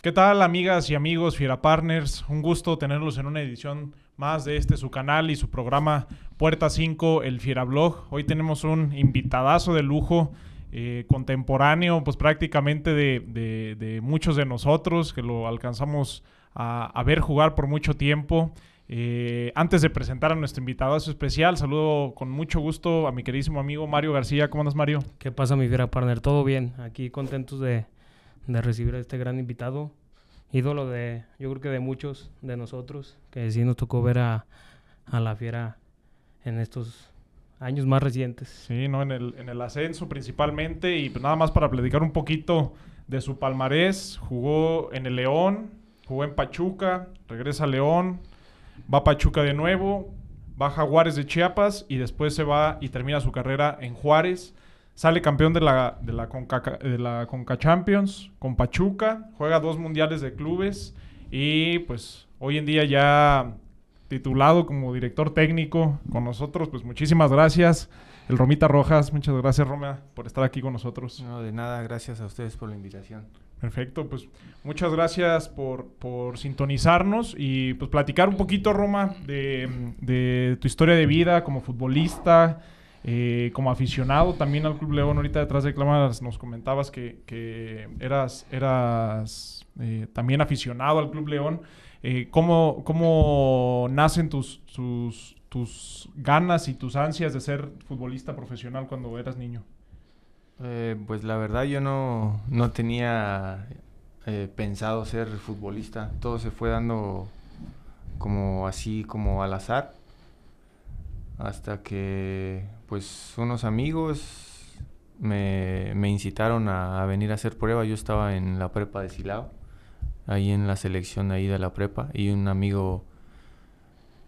¿Qué tal amigas y amigos Fiera Partners? Un gusto tenerlos en una edición más de este su canal y su programa Puerta 5, el Fiera Blog. Hoy tenemos un invitadazo de lujo, eh, contemporáneo, pues prácticamente de, muchos de nosotros que lo alcanzamos a, ver jugar por mucho tiempo. Eh, antes de presentar a nuestro invitadazo especial, saludo con mucho gusto a mi queridísimo amigo Mario García. ¿Cómo andas, Mario? ¿Qué pasa, mi Fiera Partner? Todo bien. Aquí contentos de de recibir a este gran invitado, ídolo de, yo creo que de muchos de nosotros, que sí nos tocó ver a, la fiera en estos años más recientes. Sí, ¿no? En el, en el ascenso principalmente, y pues nada más para platicar un poquito de su palmarés, jugó en el León, jugó en Pachuca, regresa a León, va a Pachuca de nuevo, va a Jaguares de Chiapas y después se va y termina su carrera en Juárez Sale campeón de la, de la, Conca, de la Conca Champions con Pachuca, juega dos mundiales de clubes y pues hoy en día ya titulado como director técnico con nosotros, pues muchísimas gracias. El Romita Rojas, muchas gracias Roma por estar aquí con nosotros. No, de nada, gracias a ustedes por la invitación. Perfecto, pues muchas gracias por, por sintonizarnos y pues platicar un poquito, Roma, de, de tu historia de vida como futbolista, eh, como aficionado también al Club León, ahorita detrás de cámaras nos comentabas que, eras, eras eh, también aficionado al Club León. Eh, ¿cómo, ¿cómo, nacen tus, tus ganas y tus ansias de ser futbolista profesional cuando eras niño? pues la verdad yo no, no tenía pensado ser futbolista. Todo se fue dando como así, como al azar. Hasta que pues unos amigos me, incitaron a, venir a hacer prueba. Yo estaba en la prepa de Silao, ahí en la selección ahí de la prepa, y un amigo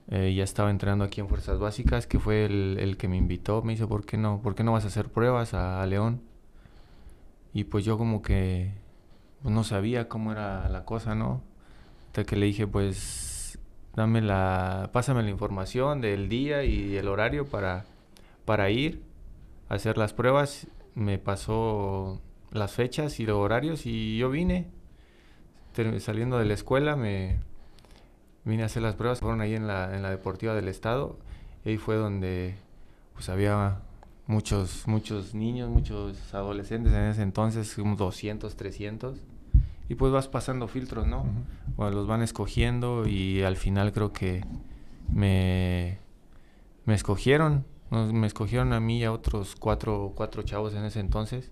eh, ya estaba entrenando aquí en Fuerzas Básicas, que fue el, que me invitó. Me dice, ¿por qué no? ¿Por qué no vas a hacer pruebas a, León? Y pues yo como que pues, no sabía cómo era la cosa, ¿no? Hasta que le dije, pues dame la, pásame la información del día y el horario para para ir a hacer las pruebas. Me pasó las fechas y los horarios y yo vine. Saliendo de la escuela me vine a hacer las pruebas. Fueron ahí en la, en la Deportiva del Estado. Y ahí fue donde pues había muchos, muchos niños, muchos adolescentes en ese entonces, como 200, 300. Y pues vas pasando filtros, ¿no? los van escogiendo y al final creo que me, me escogieron me escogieron a mí y a otros cuatro, cuatro chavos en ese entonces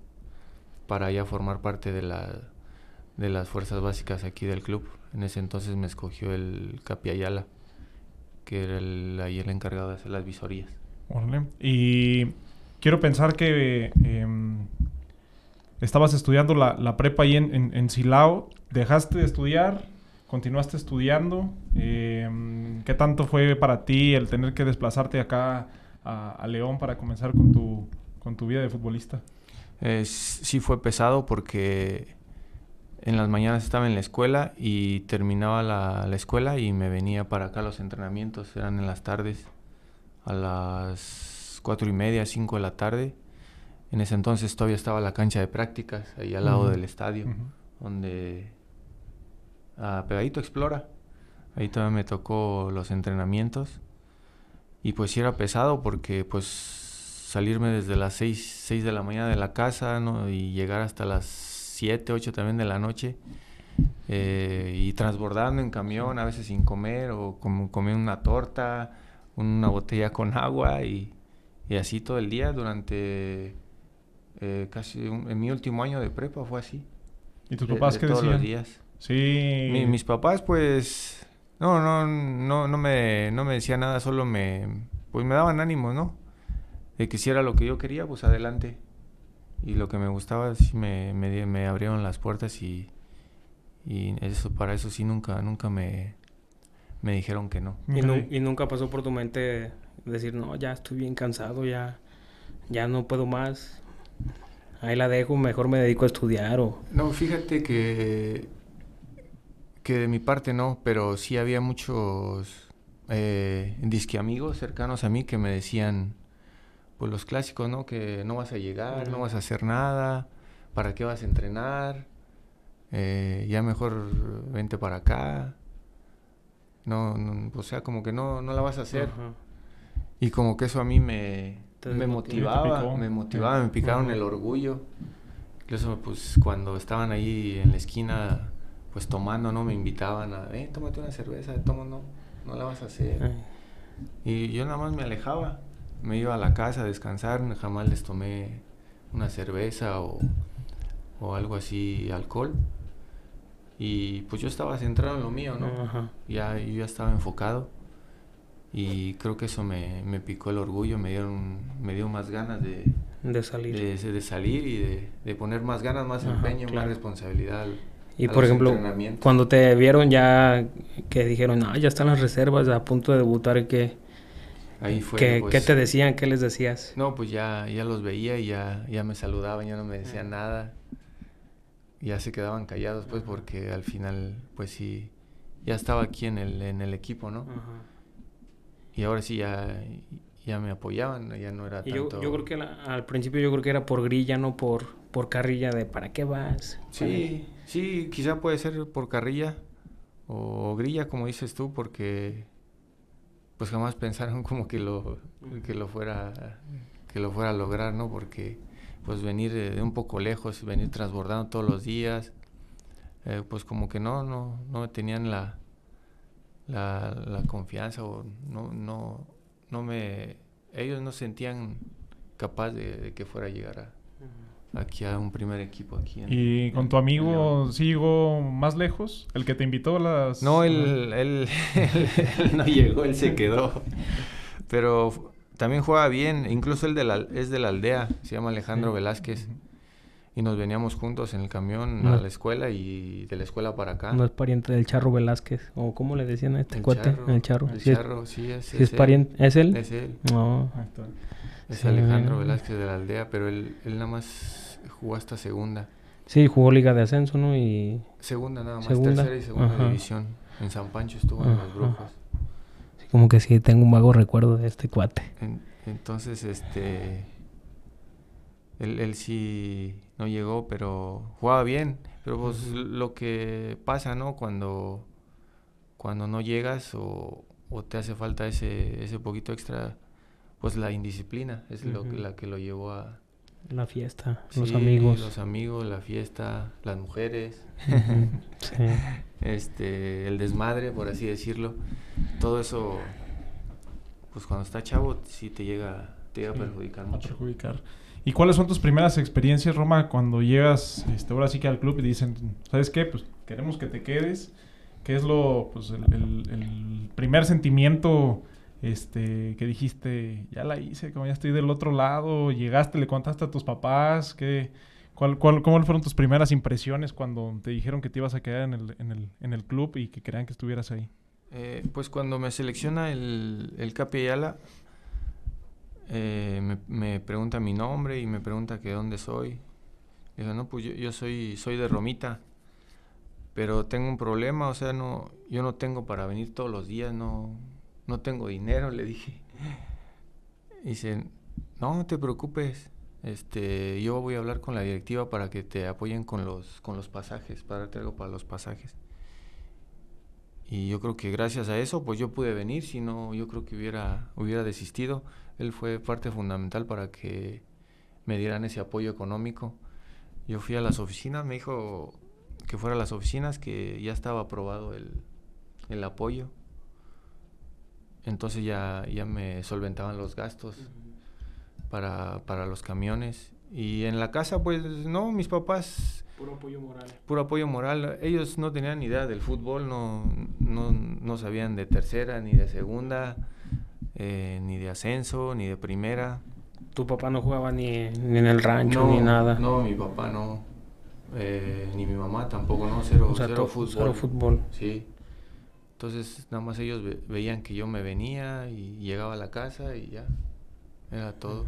para ya formar parte de, la, de las fuerzas básicas aquí del club. En ese entonces me escogió el Capi Ayala, que era el, ahí el encargado de hacer las visorías. Y quiero pensar que em, estabas estudiando la, prepa ahí en, en, Silao. ¿Dejaste de estudiar? ¿Continuaste estudiando? Em, ¿Qué tanto fue para ti el tener que desplazarte acá a, León para comenzar con tu, con tu vida de futbolista? Eh, sí fue pesado porque en las mañanas estaba en la escuela y terminaba la, la, escuela y me venía para acá los entrenamientos, eran en las tardes, a las cuatro y media, cinco de la tarde. En ese entonces todavía estaba la cancha de prácticas, ahí al lado del estadio, donde a Pegadito Explora. Ahí todavía me tocó los entrenamientos y pues sí era pesado porque pues salirme desde las 6, 6 de la mañana de la casa ¿no? y llegar hasta las 7, 8 también de la noche eh, y transbordando en camión a veces sin comer o como comiendo una torta, una botella con agua y, y así todo el día durante eh, casi en mi último año de prepa fue así. ¿Y tus papás qué todos los días. Sí. mis papás pues no, no, no, no me, no me decía nada, solo me, pues me daban ánimo, ¿no? De que si era lo que yo quería, pues adelante. Y lo que me gustaba, sí me, me, me abrieron las puertas y, y eso, para eso sí nunca, nunca me, me dijeron que no. ¿Y, ¿Y, nunca pasó por tu mente decir, no, ya estoy bien cansado, ya, ya no puedo más? Ahí la dejo, mejor me dedico a estudiar o... No, fíjate que que de mi parte no, pero sí había muchos eh, disque amigos cercanos a mí que me decían, pues los clásicos, ¿no? Que no vas a llegar, no vas a hacer nada, ¿para qué vas a entrenar? eh, ya mejor vente para acá. No, no, o sea, como que no, no la vas a hacer. Y como que eso a mí me, motivaba, me motivaba, me picaron Ujú. el orgullo. Incluso pues cuando estaban ahí en la esquina pues tomando, ¿no? Me invitaban a, eh, tómate una cerveza, toma, no, no la vas a hacer. Y yo nada más me alejaba, me iba a la casa a descansar, jamás les tomé una cerveza o, o algo así, alcohol. Y pues yo estaba centrado en lo mío, ¿no? Ajá. Ya, yo ya estaba enfocado y creo que eso me, me picó el orgullo, me dieron, me dio más ganas de, De salir. de, de salir y de, de poner más ganas, más Ajá, empeño, claro. más responsabilidad. al- Y por ejemplo, cuando te vieron ya que dijeron, ah, ya están las reservas a punto de debutar, ¿qué, Ahí fue, qué, pues, qué te decían? ¿Qué les decías? No, pues ya, ya los veía y ya, ya me saludaban, ya no me decían nada. Ya se quedaban callados, pues, porque al final, pues sí, ya estaba aquí en el, en el equipo, ¿no? Ajá. Y ahora sí ya, ya me apoyaban, ya no era Y yo, tanto... yo creo que la- al principio yo creo que era por grilla, no por, por carrilla de ¿para qué vas? Sí, sí, quizá puede ser por carrilla o grilla, como dices tú, porque pues jamás pensaron como que lo, que lo fuera que lo fuera a lograr, ¿no? Porque pues venir de, de un poco lejos, venir transbordando todos los días, eh, pues como que no, no, no tenían la, la, la confianza o no, no, no me, ellos no sentían capaz de, de que fuera a llegar a, aquí a un primer equipo aquí. en- ¿Y con tu amigo llegó más lejos? ¿El que te invitó a las...? No, él, él, él no llegó, él se quedó. Pero también juega bien, incluso él de la, es de la aldea, se llama Alejandro Sí. Velázquez. Y nos veníamos juntos en el camión No. a la escuela y de la escuela para acá. No es pariente del Charro Velázquez. ¿O cómo le decían a este El cuate? Charro, El Charro. El Sí es- Charro, sí, es, sí es, él. pariente. ¿Es él? Es él, No. Está. Es Alejandro. Velázquez de la aldea, pero él, él nada más jugó hasta segunda. Sí, jugó Liga de Ascenso, ¿no? Y Segunda nada más, Segunda, tercera y segunda ajá. división. En San Pancho estuvo en los brujos. sí, como que sí tengo un vago recuerdo de este cuate. En- entonces, este. Él, él sí no llegó, pero jugaba bien. Pero pues lo que pasa, ¿no? Cuando, cuando no llegas o, o te hace falta ese, ese poquito extra, pues la indisciplina es lo que, la que lo llevó a. La fiesta, los Sí, amigos. Los amigos, la fiesta, las mujeres, sí. este, el desmadre, por así decirlo. Todo eso, pues cuando está chavo, sí te llega, te llega Sí, a perjudicar a mucho. perjudicar. ¿Y cuáles son tus primeras experiencias, Roma, cuando llegas este, ahora sí que al club y dicen, ¿sabes qué? Pues queremos que te quedes. ¿Qué es lo, pues, el, el- el primer sentimiento este, que dijiste, ya la hice, como ya estoy del otro lado, llegaste, le contaste a tus papás, ¿qué, cuál, cuál, ¿cómo fueron tus primeras impresiones cuando te dijeron que te ibas a quedar en el, en el, en el club y que querían que estuvieras ahí? Eh, pues cuando me selecciona el, el Capi Ayala, eh, me, pregunta mi nombre y me pregunta que dónde soy. Digo, no, pues yo, yo soy, soy de Romita, pero tengo un problema, o sea, no, yo no tengo para venir todos los días, no, no tengo dinero, le dije. Dice, no, no te preocupes, este, yo voy a hablar con la directiva para que te apoyen con los, con los pasajes, para darte algo para los pasajes. Y yo creo que gracias a eso, pues yo pude venir, si no, yo creo que hubiera, hubiera desistido. Él fue parte fundamental para que me dieran ese apoyo económico. Yo fui a las oficinas, me dijo que fuera a las oficinas, que ya estaba aprobado el, el apoyo. Entonces ya, ya me solventaban los gastos para, para los camiones. Y en la casa, pues no, mis papás Puro apoyo moral. puro apoyo moral. Ellos no tenían ni idea del fútbol, no, no, no sabían de tercera, ni de segunda, eh, ni de ascenso, ni de primera. Tu papá no jugaba ni, ni en el rancho no, ni nada. No, mi papá no. Eh, ni mi mamá tampoco, no, cero, o sea, cero fútbol. cero fútbol. Sí. Entonces, nada más ellos ve- veían que yo me venía y llegaba a la casa y ya. Era todo.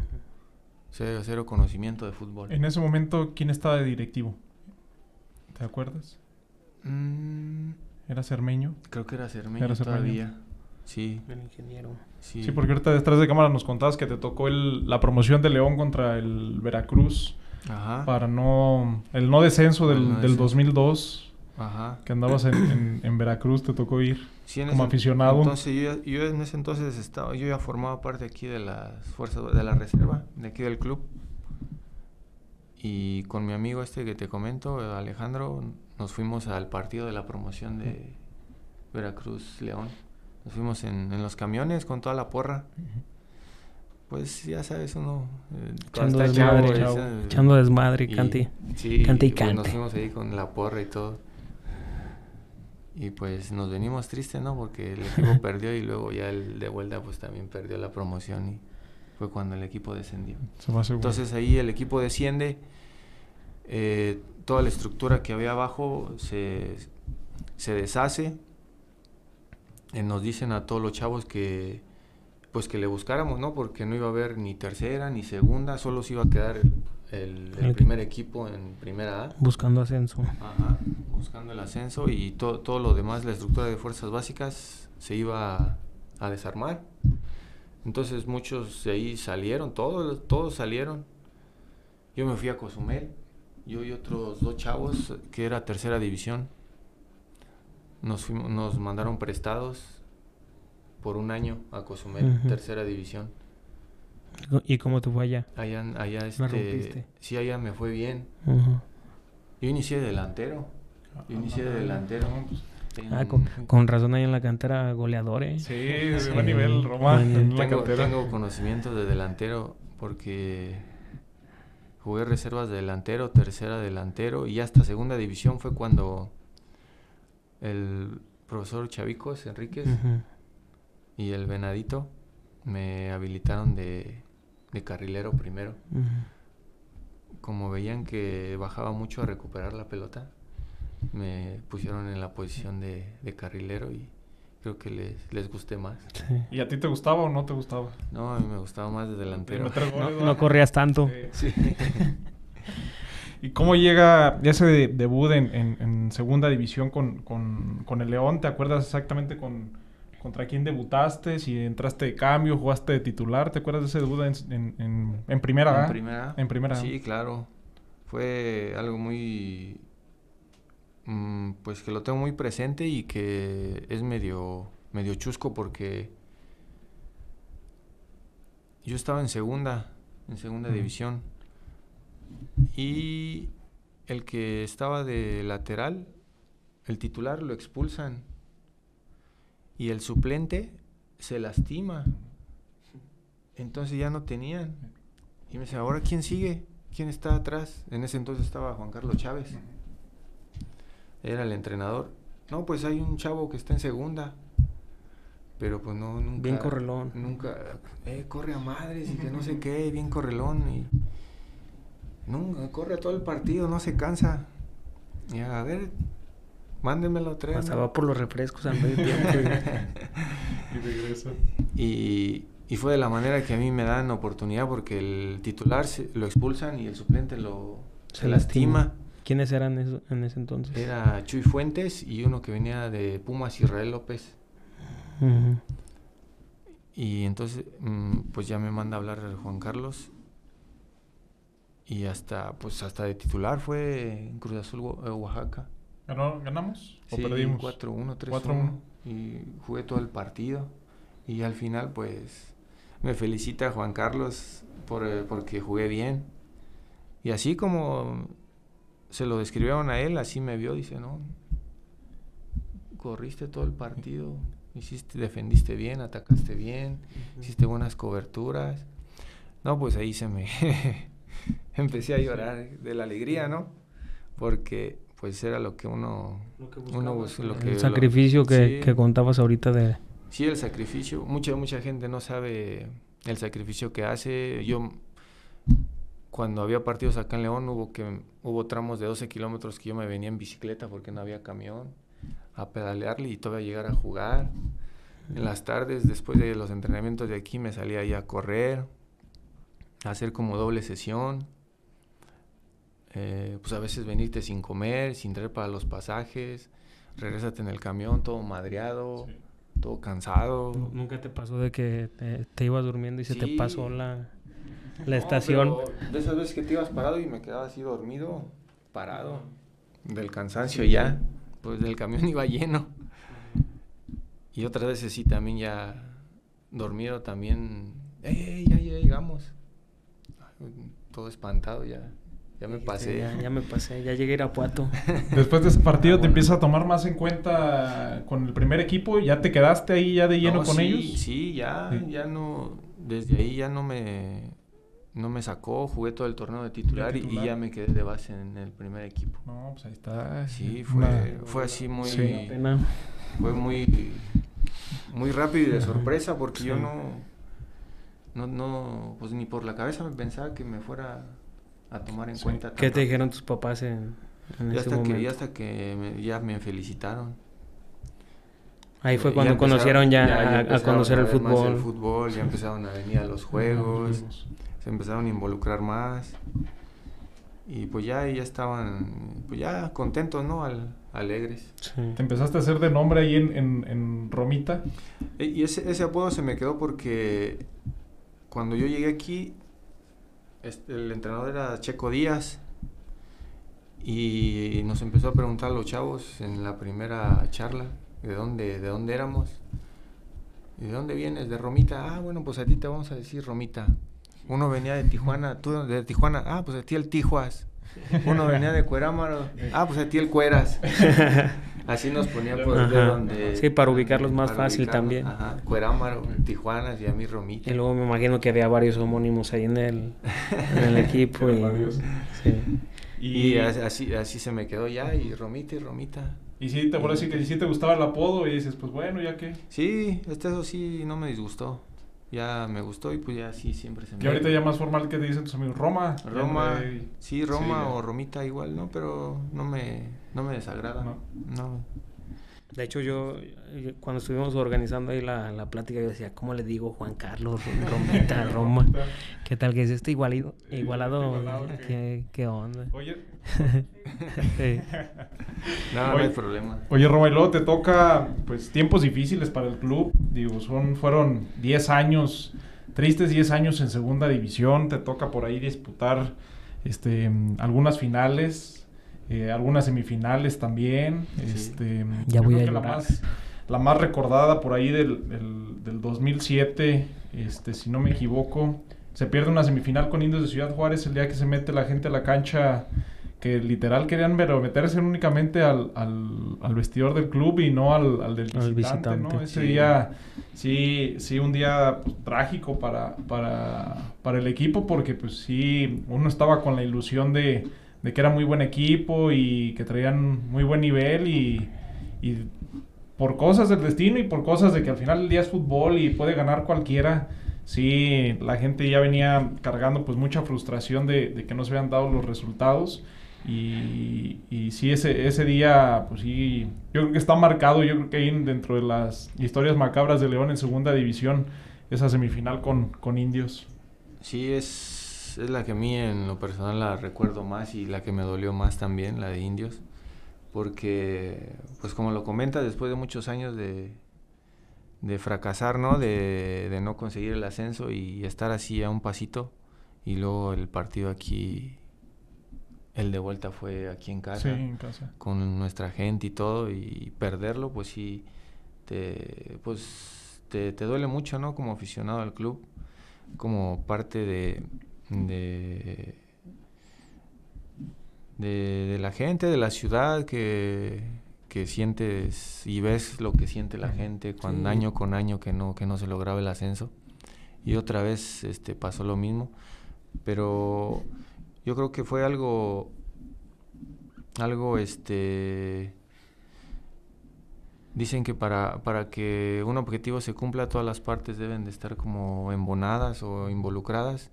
Cero, cero conocimiento de fútbol. En ese momento, ¿quién estaba de directivo? ¿Te acuerdas? Mm, ¿Era Cermeño? creo que era Cermeño Era Cermeño. todavía. Sí, El ingeniero. Sí, porque ahorita detrás de cámara nos contabas que te tocó el- la promoción de León contra el Veracruz. Ajá. para no... El no descenso del, El no del descenso. 2002, Ajá. que andabas en, en- en Veracruz, te tocó ir. Sí, en como ese- aficionado. Entonces yo, ya- yo en ese entonces estaba, yo ya formaba parte aquí de las fuerzas de la reserva, de aquí del club. Y con mi amigo este que te comento, Alejandro, nos fuimos al partido de la promoción de Veracruz León. Nos fuimos en, en los camiones con toda la porra. Pues ya sabes, uno eh, Echando desmadre, chavo, chavo. esa- Echando desmadre, y- cante. Sí, Cante y pues nos cante. fuimos ahí con la porra y todo. Y pues nos venimos tristes, ¿no? Porque el equipo perdió y luego ya el de vuelta pues también perdió la promoción y fue cuando el equipo descendió. Entonces ahí el equipo desciende, eh, toda la estructura que había abajo se, se deshace. Eh, nos dicen a todos los chavos que pues que le buscáramos, ¿no? Porque no iba a haber ni tercera ni segunda, solo se iba a quedar el, el- el El- primer equipo en primera A. Buscando ascenso. Ajá, buscando el ascenso y to- todo lo demás, la estructura de fuerzas básicas se iba a, a desarmar. Entonces muchos de ahí salieron, todos, todos salieron. Yo me fui a Cozumel, yo y otros dos chavos que era tercera división. Nos, fuimos, nos mandaron prestados por un año a Cozumel, tercera división. ¿Y cómo te fue allá? Allá, allá este, rompiste. sí, allá me fue bien. Yo inicié de delantero. Yo inicié de delantero. Pues, Ah, con, con razón ahí en la cantera goleador, ¿eh? Sí, de Sí. buen nivel, Bueno, la tengo, tengo conocimiento de delantero porque jugué reservas de delantero, tercera delantero y hasta segunda división fue cuando el profesor Chavicos Enríquez y el Venadito me habilitaron de, de carrilero primero. Como veían que bajaba mucho a recuperar la pelota, me pusieron en la posición de, de carrilero y creo que les, les gusté más. Sí. ¿Y a ti te gustaba o no te gustaba? No, a mí me gustaba más de delantero. No, goles, no ¿no? corrías tanto. Sí. ¿Y cómo llega ese de- debut en, en- en segunda división con, con- con el León? ¿Te acuerdas exactamente con, contra quién debutaste? Si entraste de cambio, jugaste de titular. ¿Te acuerdas de ese debut en, en- en- en primera? ¿En primera? En primera. Sí, claro. Fue algo muy... mm, pues que lo tengo muy presente y que es medio, medio chusco porque yo estaba en segunda, en segunda división. Y el que estaba de lateral, el titular lo expulsan. Y el suplente se lastima. Entonces ya no tenían. Y me dice, ¿ahora quién sigue? ¿Quién está atrás? En ese entonces estaba Juan Carlos Chávez. Era el entrenador. No, pues hay un chavo que está en segunda. Pero pues no, nunca... Bien correlón. Nunca... Eh, corre a madres y que no sé qué, bien correlón. Y... Nunca, corre todo el partido, no se cansa. Y a ver, mándemelo tres. Pasaba por los refrescos al medio tiempo. Y regresa. Y, y fue de la manera que a mí me dan oportunidad porque el titular se- lo expulsan y el suplente lo se, lastima. ¿Quiénes eran eso- en ese entonces? Era Chuy Fuentes y uno que venía de Pumas, Israel López. Y entonces, mm, pues ya me manda a hablar Juan Carlos. Y hasta, pues hasta de titular fue en Cruz Azul, Oa- Oaxaca. ¿Ganó- ¿Ganamos o Sí, perdimos? 4-1, 3-1. 4-1. Y jugué todo el partido. Y al final, pues, me felicita Juan Carlos por, eh, porque jugué bien. Y así como se lo describieron a él, así me vio, dice, no, corriste todo el partido, hiciste, defendiste bien, atacaste bien, hiciste buenas coberturas. No, pues ahí se me empecé a llorar de la alegría, ¿no? Porque pues era lo que uno lo que El lo- sacrificio que, sí. que contabas ahorita de... Sí, el sacrificio. Mucha, mucha gente no sabe el sacrificio que hace. Yo, cuando había partidos acá en León, hubo, que, hubo tramos de 12 kilómetros que yo me venía en bicicleta porque no había camión, a pedalearle y todavía llegar a jugar. En las tardes, después de los entrenamientos de aquí, me salía ahí a correr, a hacer como doble sesión. Eh, pues a veces venirte sin comer, sin traer para los pasajes, regresate en el camión todo madreado Sí. todo cansado. ¿Nunca te pasó de que te, te ibas durmiendo y se te pasó la... la estación. De esas veces que te ibas parado y me quedaba así dormido, parado, del cansancio ya, pues del camión iba lleno. Y otras veces sí, también ya dormido, también, ¡ey, ya, ya llegamos! Todo espantado ya. Ya me pasé. Ya, ya, me pasé, ya llegué a Irapuato. Después de ese partido te empieza a tomar más en cuenta con el primer equipo, ¿ya te quedaste ahí ya de lleno No, con sí, ellos? Sí, ya, Sí. ya no, desde ahí ya no me, no me sacó, jugué todo el torneo de titular, y- titular. Y, ya me quedé de base en el primer equipo. No, pues ahí está. Sí, Una- fue, fue así muy, Sí. Pena. fue muy, muy rápido y de sorpresa porque yo no, no, no, pues ni por la cabeza me pensaba que me fuera a tomar en Sí. cuenta. ¿Qué te dijeron tus papás en, en Y ese hasta que, y momento? hasta que me- ya me felicitaron. Ahí fue Ya cuando empezaron- conocieron ya, ya a- a, empezaron conocer el ver más fútbol. el fútbol, ya empezaron a venir a los juegos, Juegos. se empezaron a involucrar más. Y pues ya, ya estaban, pues ya contentos, ¿no? Al- alegres. Sí. Te empezaste a hacer de nombre ahí en, en, en Romita. E- Y ese, ese apodo se me quedó porque cuando yo llegué aquí, este, el entrenador era Checo Díaz y nos empezó a preguntar a los chavos en la primera charla de dónde, de dónde éramos. ¿Y de dónde vienes? De Romita. Ah, bueno, pues a ti te vamos a decir Romita. Uno venía de Tijuana, tú de Tijuana, ah, pues a ti el Tijuas. Uno venía de Cuerámaro, ah, pues a ti el Cueras. Así nos ponía por de Ajá. donde. Sí, para ubicarlos más para fácil ubicarlos, también. Ajá, Cuerámaro, Tijuana y a mí Romita. Y luego me imagino que había varios homónimos ahí en el, en el equipo. y, sí. Y así, así se me quedó ya, y Romita y Romita. Y sí, te acuerdas que sí te gustaba el apodo y dices, pues bueno, ya que. Sí, este eso sí no me disgustó. Ya me gustó y pues ya sí siempre se me Que ahorita ya más formal que te dicen tus amigos, Roma. Roma, sí, Roma sí, o Romita igual, ¿no? Pero no me, no me desagrada. No. No. De hecho, yo, yo cuando estuvimos organizando ahí la, la plática, yo decía, ¿cómo le digo Juan Carlos, Romita, Roma? ¿Qué tal que es este igualado? Igualado, Igualado, ¿qué? ¿qué, qué onda? Oye, Sí. No, no Oye. hay problema. Oye, Roma, y luego te toca, pues, tiempos difíciles para el club. Digo, son, fueron 10 años, tristes 10 años en segunda división. Te toca por ahí disputar este, algunas finales, eh, algunas semifinales también. Sí. Este, Ya voy a la más, la más recordada por ahí del, del, del 2007, este, si no me equivoco, se pierde una semifinal con Indios de Ciudad Juárez el día que se mete la gente a la cancha que literal querían pero meterse únicamente al, al, al vestidor del club y no al, al del Al visitante, ¿no? visitante. Ese Sí. día, sí, sí, un día pues, trágico para, para, para el equipo porque pues sí, uno estaba con la ilusión de, de que era muy buen equipo y que traían muy buen nivel y, y por cosas del destino y por cosas de que al final del día es fútbol y puede ganar cualquiera, sí, la gente ya venía cargando pues mucha frustración de, de que no se habían dado los resultados. Y, y sí, ese, ese día, pues sí, yo creo que está marcado, yo creo que ahí dentro de las historias macabras de León en segunda división, esa semifinal con, con Indios. Sí, es, es la que a mí en lo personal la recuerdo más y la que me dolió más también, la de Indios. Porque, pues como lo comenta, después de muchos años de, de fracasar, ¿no? De, de no conseguir el ascenso y estar así a un pasito. Y luego el partido aquí, el de vuelta fue aquí en casa. Sí, en casa. con nuestra gente y todo y perderlo pues sí te pues te, te duele mucho no como aficionado al club como parte de de, de, de la gente de la ciudad que que sientes y ves lo que siente la gente cuando Sí. año con año que no que no se lograba el ascenso. Y otra vez este pasó lo mismo. Pero yo creo que fue algo algo este dicen que para, para que un objetivo se cumpla todas las partes deben de estar como embonadas o involucradas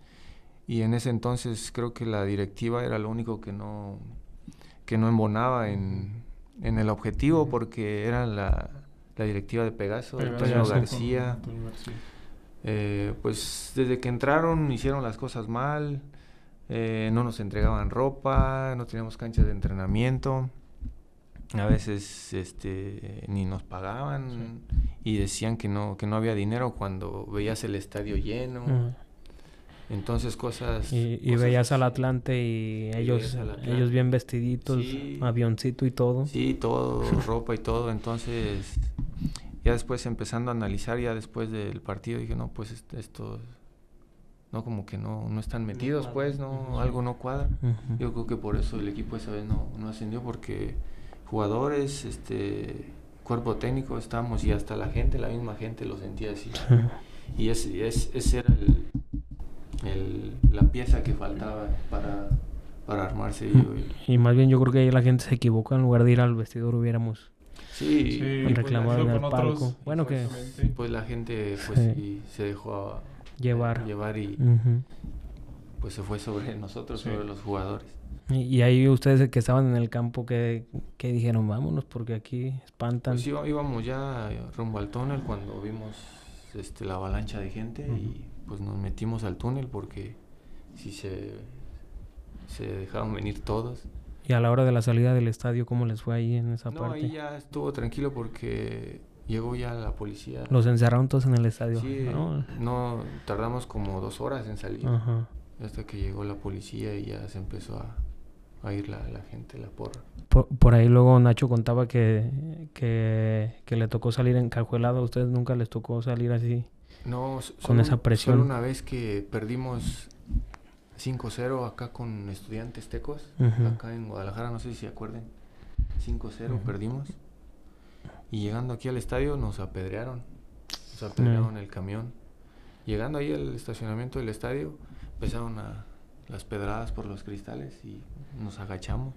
y en ese entonces creo que la directiva era lo único que no que no embonaba en, en el objetivo porque era la, la directiva de Pegaso, con García. Antonio García. eh, pues desde que entraron hicieron las cosas mal, eh, no nos entregaban ropa, no teníamos canchas de entrenamiento, a veces este, ni nos pagaban y decían que no, que no había dinero cuando veías el estadio lleno. Entonces cosas... Y, y cosas veías al. Atlante y ellos, veías al Atlante. ellos bien vestiditos, Sí. avioncito y todo. Sí, todo, ropa y todo. Entonces, ya después empezando a analizar, ya después del partido, dije, no, pues est- esto, no, como que no, no están metidos, cuadra. pues, no, Ujú. algo no cuadra. Ujú. Yo creo que por eso el equipo esa vez no, no ascendió, porque jugadores, este, cuerpo técnico estábamos y hasta la gente, la misma gente lo sentía así. Y ese, es, ese era el, el- la pieza que faltaba para, para armarse. yo- Y más bien yo creo que ahí la gente se equivocó. En lugar de ir al vestidor hubiéramos... Sí, Sí, pues, pues, en el otros, palco. Bueno, que- pues la gente pues Sí. sí, se dejó a- Llevar. llevar y Ujú. pues se fue sobre nosotros, Sí. sobre los jugadores. Y, y ahí ustedes que estaban en el campo, que, que dijeron, vámonos porque aquí espantan. Pues íbamos ya rumbo al túnel cuando vimos este, la avalancha de gente y pues nos metimos al túnel porque sí se, se dejaron venir todos. Y a la hora de la salida del estadio, ¿cómo les fue ahí en esa No, parte? ahí ya estuvo tranquilo porque llegó ya la policía. Los encerraron todos en el estadio. Sí, ¿no? no, tardamos como dos horas en salir. Ajá. Hasta que llegó la policía y ya se empezó a, a ir la, la gente, la porra. Por, por ahí luego Nacho contaba que, que, que le tocó salir encajuelado. ¿A ustedes nunca les tocó salir así? No, s- Con solo- esa presión. Solo una vez que perdimos 5-0 acá con estudiantes tecos, acá en Guadalajara, no sé si se acuerden. 5-0 Ujú. perdimos. Y llegando aquí al estadio nos apedrearon. Nos apedrearon el camión. Llegando ahí al estacionamiento del estadio, empezaron a las pedradas por los cristales y nos agachamos.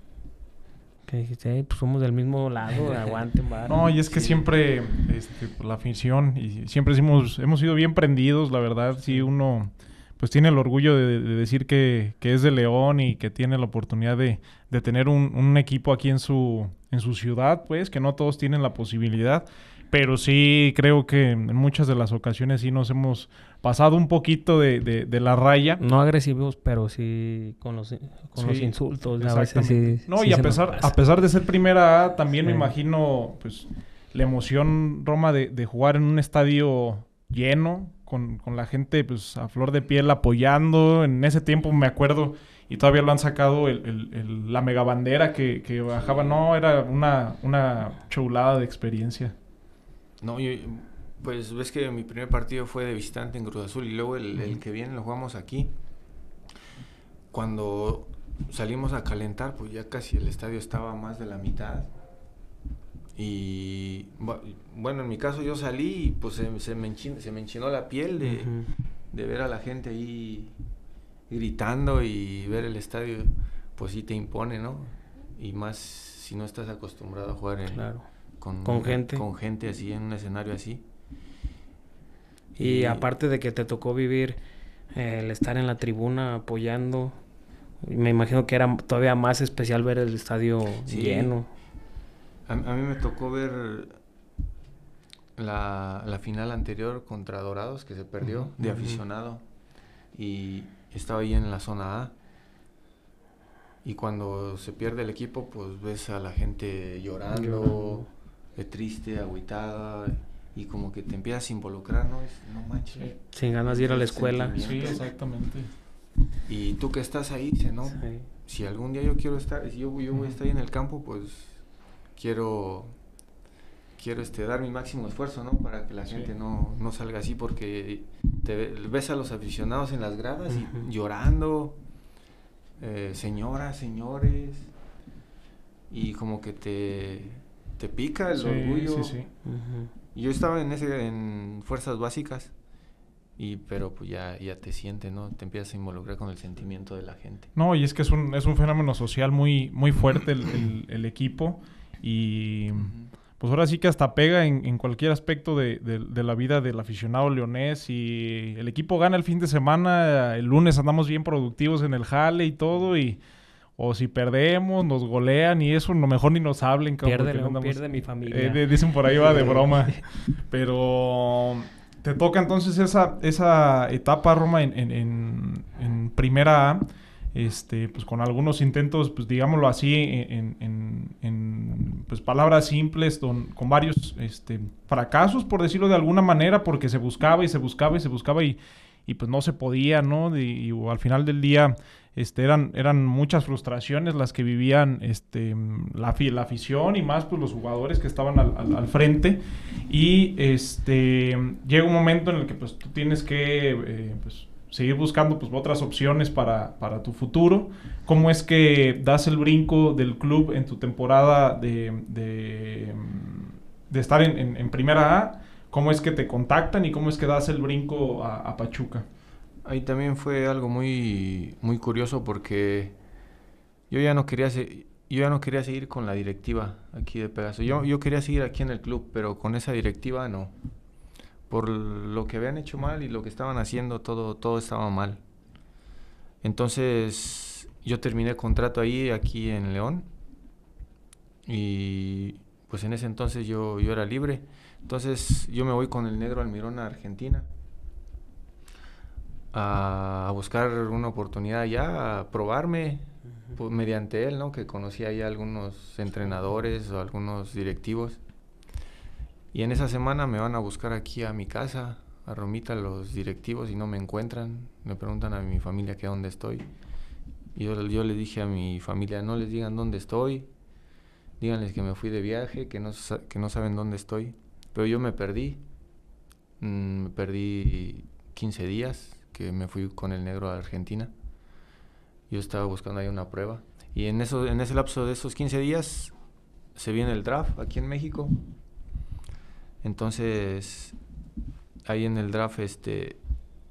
Que dijiste, "Ey, pues somos del mismo lado, aguanten, vara". No, y es que Sí. siempre este, por la afición y siempre hemos, hemos sido bien prendidos, la verdad. Sí, uno pues tiene el orgullo de, de decir que, que es de León y que tiene la oportunidad de, de tener un, un equipo aquí en su, en su ciudad, pues, que no todos tienen la posibilidad. Pero sí creo que en muchas de las ocasiones sí nos hemos pasado un poquito de, de- de la raya. No agresivos, pero sí con los, con los insultos. A veces sí. No, sí y a pesar, a pesar de ser primera A, también me imagino pues la emoción, Roma, de, de jugar en un estadio lleno, con, con la gente pues a flor de piel apoyando. En ese tiempo me acuerdo, y todavía lo han sacado, el, el- el- la megabandera que, que bajaba. No, era una, una chulada de experiencia. No, yo, pues ves que mi primer partido fue de visitante en Cruz Azul y luego el, el que viene lo jugamos aquí. Cuando salimos a calentar, pues ya casi el estadio estaba más de la mitad. Y bu- bueno, en mi caso yo salí y pues se, se me, enchin- se me enchinó la piel de, de ver a la gente ahí gritando y ver el estadio, pues sí te impone, ¿no? Y más si no estás acostumbrado a jugar en, Claro. Con, Con gente. con gente así, en un escenario así. Y aparte de que te tocó vivir eh, el estar en la tribuna apoyando, me imagino que era todavía más especial ver el estadio Sí. lleno. A, a mí me tocó ver la, la final anterior contra Dorados, que se perdió, de aficionado. Y estaba ahí en la zona A. Y cuando se pierde el equipo, pues ves a la gente llorando, triste, agüitada. Y como que te empiezas a involucrar, ¿no? Es- no manches. Sin ganas de ir a la escuela. Sí, exactamente. Y tú que estás ahí, dices, ¿no? Sí. si algún día yo quiero estar, si yo, yo voy a estar ahí en el campo, pues quiero quiero este dar mi máximo esfuerzo, ¿no? Para que la Sí. gente no, no salga así porque te ve- ves a los aficionados en las gradas y llorando, eh, señoras, señores, y como que te, te pica el Sí, orgullo. sí. Yo estaba en ese en fuerzas básicas y pero pues ya ya te sientes, ¿no? Te empiezas a involucrar con el sentimiento de la gente. No, y es que es un, es un fenómeno social muy, muy fuerte el, el- el equipo. Y pues ahora sí que hasta pega en, en cualquier aspecto de, de- de la vida del aficionado leonés. Y el equipo gana el fin de semana, el lunes andamos bien productivos en el jale y todo. Y, o si perdemos, nos golean y eso, no mejor ni nos hablen. cabrón, Pierde porque no León, andamos- pierde mi familia. eh, de- dicen por ahí va de broma. Pero te toca entonces esa, esa etapa, Roma, en, en- en- en primera A. Este, pues con algunos intentos, pues digámoslo así, en, en- en, pues palabras simples, don- con varios este, fracasos, por decirlo de alguna manera, porque se buscaba y se buscaba y se buscaba y, y pues no se podía, ¿no? Y, y al final del día este, eran, eran muchas frustraciones las que vivían este, la, la afición y más pues, los jugadores que estaban al, frente. Y este, llega un momento en el que pues, tú tienes que eh, pues, seguir buscando pues, otras opciones para, para, tu futuro. ¿Cómo es que das el brinco del club en tu temporada de, de, estar en, en, Primera A? ¿Cómo es que te contactan y cómo es que das el brinco a Pachuca? Ahí también fue algo muy, muy curioso porque yo ya no quería yo ya no quería seguir con la directiva aquí de Pegaso. Yo, yo quería seguir aquí en el club, pero con esa directiva no. Por lo que habían hecho mal y lo que estaban haciendo, todo, todo estaba mal. Entonces yo terminé contrato ahí, aquí en León. Y pues en ese entonces yo, yo era libre. Entonces yo me voy con el negro Almirón a Argentina a, buscar una oportunidad ya, a probarme pues, mediante él, ¿no? Que conocía ya algunos entrenadores o algunos directivos. Y en esa semana me van a buscar aquí a mi casa, a Romita, los directivos, y no me encuentran. Me preguntan a mi familia que dónde estoy. Y yo, yo le dije a mi familia, no les digan dónde estoy, díganles que me fui de viaje, que no, que no saben dónde estoy. Pero yo me perdí, mm, me perdí 15 días, me fui con el negro a Argentina. Yo estaba buscando ahí una prueba. Y en, eso, en ese lapso de esos 15 días se viene el draft aquí en México. Entonces, ahí en el draft, este,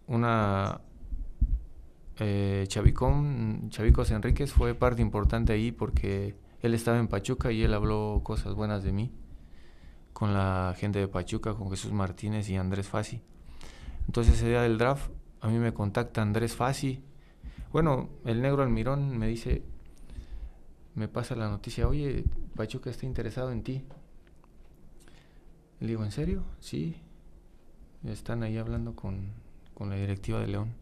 una eh, Chavicón, Chavicos Enríquez fue parte importante ahí porque él estaba en Pachuca y él habló cosas buenas de mí con la gente de Pachuca, con Jesús Martínez y Andrés Fassi. Entonces ese día del draft a mí me contacta Andrés Fassi. Bueno, el negro Almirón me dice, me pasa la noticia, oye, Pachuca está interesado en ti. Le digo, ¿en serio? Sí. Están ahí hablando con, con la directiva de León.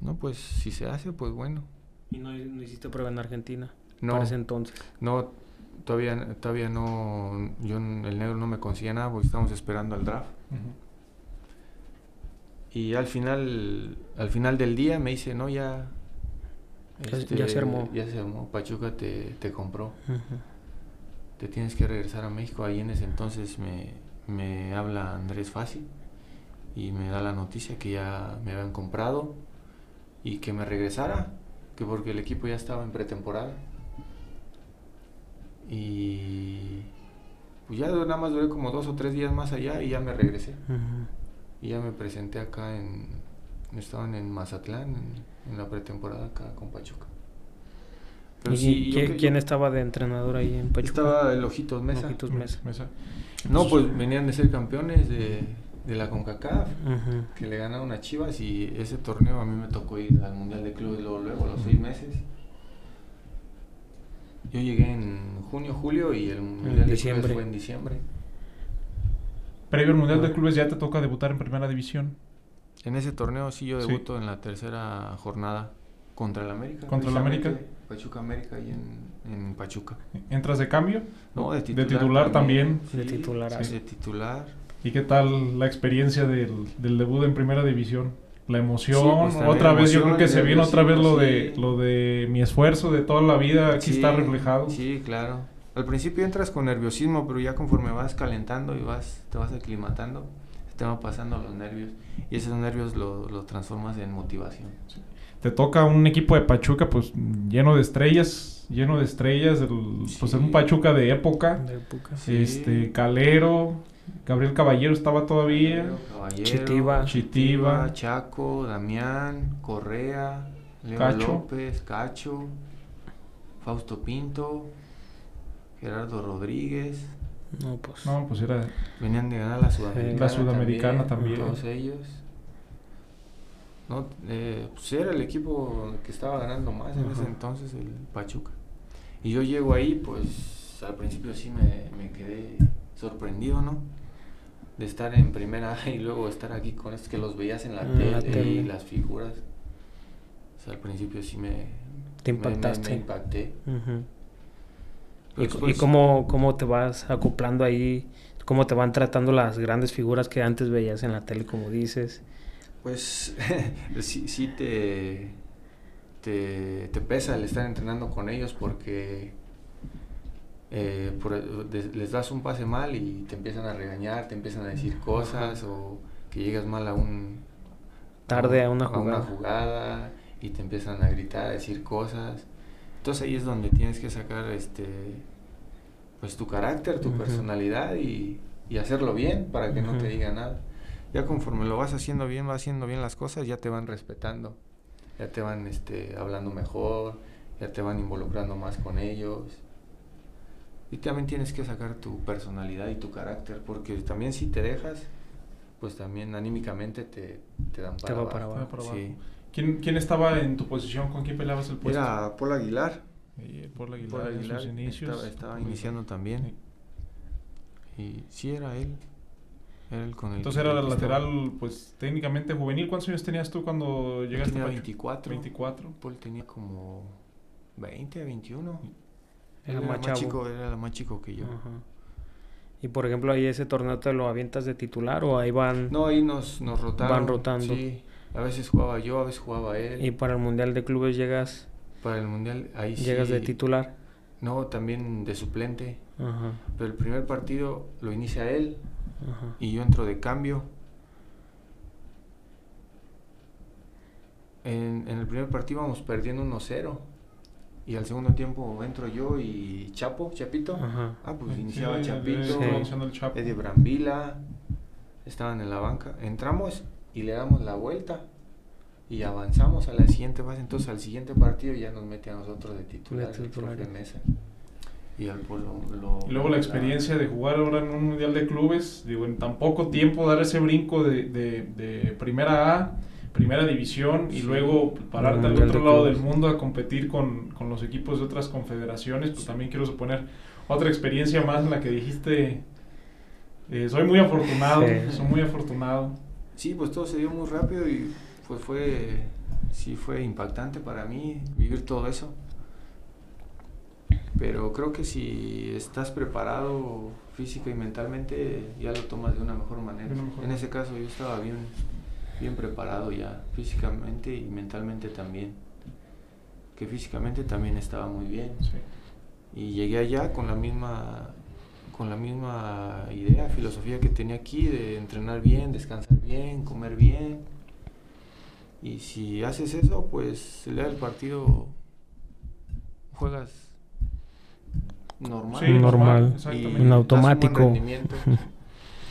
No, pues si se hace, pues bueno. ¿Y no, no hiciste prueba en Argentina? No. Para ese entonces. No, todavía, todavía no. Yo, el negro no me consigue nada porque estamos esperando al draft. Uh -huh. Y al final, al final del día me dice, no, ya... Este, ya se armó. Ya se armó. Pachuca te, te compró. Uh -huh. Te tienes que regresar a México. Ahí en ese entonces me, me habla Andrés Fassi y me da la noticia que ya me habían comprado y que me regresara, que porque el equipo ya estaba en pretemporada. Y pues ya nada más duré como dos o tres días más allá y ya me regresé. Uh -huh. Y ya me presenté acá en. Estaban en Mazatlán, en, en la pretemporada acá con Pachuca. Pero ¿Y sí, ¿quién, yo, ¿quién estaba de entrenador ahí en Pachuca? Estaba el Ojitos Mesa. Ojitos Mesa. Mesa. No, pues venían de ser campeones de, de la CONCACAF, uh -huh. que le ganaron a Chivas y ese torneo a mí me tocó ir al Mundial de Clubes luego, luego a los seis meses. Yo llegué en junio, julio y el Mundial de Clubes fue en diciembre. Previo al Mundial de Clubes ya te toca debutar en Primera División. En ese torneo sí yo debuto sí. en la tercera jornada contra el América. ¿Contra el América? Pachuca América y en, en, Pachuca. ¿Entras de cambio? No, de titular. De titular también. Sí, de titular. Sí. De titular. ¿Y qué tal la experiencia del, del debut en Primera División? La emoción, sí, pues, otra la vez emoción, yo creo que se viene otra vez lo sí. de lo de mi esfuerzo de toda la vida aquí está reflejado. Sí, claro. Al principio entras con nerviosismo, pero ya conforme vas calentando y vas te vas aclimatando, te van pasando los nervios y esos nervios los lo transformas en motivación. Sí. Te toca un equipo de Pachuca pues lleno de estrellas, lleno de estrellas, el, sí. pues es un Pachuca de época. De época. Este, Calero, Gabriel Caballero estaba todavía. Caballero, Chitiba. Chitiba. Chaco, Damián, Correa, Leo Cacho. López, Cacho, Fausto Pinto, Gerardo Rodríguez. No, pues. No, pues era. Venían de ganar la Sudamericana. La Sudamericana también. también. Todos ellos. No, eh, pues era el equipo que estaba ganando más en uh -huh. ese entonces, el Pachuca. Y yo llego ahí, pues al principio sí me, me quedé sorprendido, ¿no? De estar en primera y luego estar aquí con estos que los veías en la, Mm, tele, la tele. y las figuras. O sea, al principio sí me, Te me- me- impactaste. me impacté. Ujú. ¿Y, y cómo, cómo te vas acoplando ahí? ¿Cómo te van tratando las grandes figuras que antes veías en la tele, como dices? Pues sí, sí te, te, te, pesa el estar entrenando con ellos porque eh, les das un pase mal y te empiezan a regañar, te empiezan a decir cosas o que llegas mal a un... Tarde a, una, a una jugada y te empiezan a gritar, a decir cosas. Entonces ahí es donde tienes que sacar este pues tu carácter, tu personalidad y, y, hacerlo bien para que no te diga nada. Ya conforme lo vas haciendo bien, vas haciendo bien las cosas, ya te van respetando, ya te van este, hablando mejor, ya te van involucrando más con ellos. Y también tienes que sacar tu personalidad y tu carácter, porque también si te dejas, pues también anímicamente te, te dan para, para abajo. Sí. ¿Quién, ¿Quién estaba en tu posición? ¿Con quién peleabas el puesto? Era Paul Aguilar. Y Paul Aguilar, Paul Aguilar en sus inicios. Estaba, iniciando también. Sí. Y sí, era él. Era él con el Entonces era el lateral, pues técnicamente juvenil. ¿Cuántos años tenías tú cuando llegaste? Tenía 24. 24. Paul tenía como 20, 21. Era, era más, más chico, era más chico que yo. Ajá. Y por ejemplo, ahí ese torneo te lo avientas de titular o ahí van. No, ahí nos, nos rotaron. Van rotando. Sí. A veces jugaba yo, a veces jugaba él. Y para el Mundial de Clubes llegas. Para el Mundial, ahí ¿Llegas sí. de titular? No, también de suplente. Ajá. Pero el primer partido lo inicia él Ajá. y yo entro de cambio. En, en el primer partido íbamos perdiendo 1-0. Y al segundo tiempo entro yo y Chapo, Chapito. Ajá. Ah, pues iniciaba sí, Chapito, sí, iniciando el Chapo. Eddie Brambila. Estaban en la banca. Entramos y le damos la vuelta. Y avanzamos a la siguiente fase. Entonces al siguiente partido ya nos mete a nosotros de titular. De el. Mesa. Y al lo, Y luego la experiencia de jugar ahora en un mundial de clubes, digo, en tan poco tiempo dar ese brinco de, de, de primera A, primera división y luego pararte al otro de lado clubes. del mundo a competir con, con los equipos de otras confederaciones, pues también quiero suponer otra experiencia más en la que dijiste, eh, soy muy afortunado, Sí. soy muy afortunado. Sí, pues todo se dio muy rápido y pues fue, sí fue impactante para mí vivir todo eso. Pero creo que si estás preparado física y mentalmente, ya lo tomas de una mejor manera. De una mejor en ese caso yo estaba bien, bien preparado ya, físicamente y mentalmente también. Que físicamente también estaba muy bien. Sí. Y llegué allá con la misma con la misma idea, filosofía que tenía aquí de entrenar bien, descansar bien, comer bien. Y si haces eso, pues el día del partido juegas normal. Sí, normal, exactamente. En automático.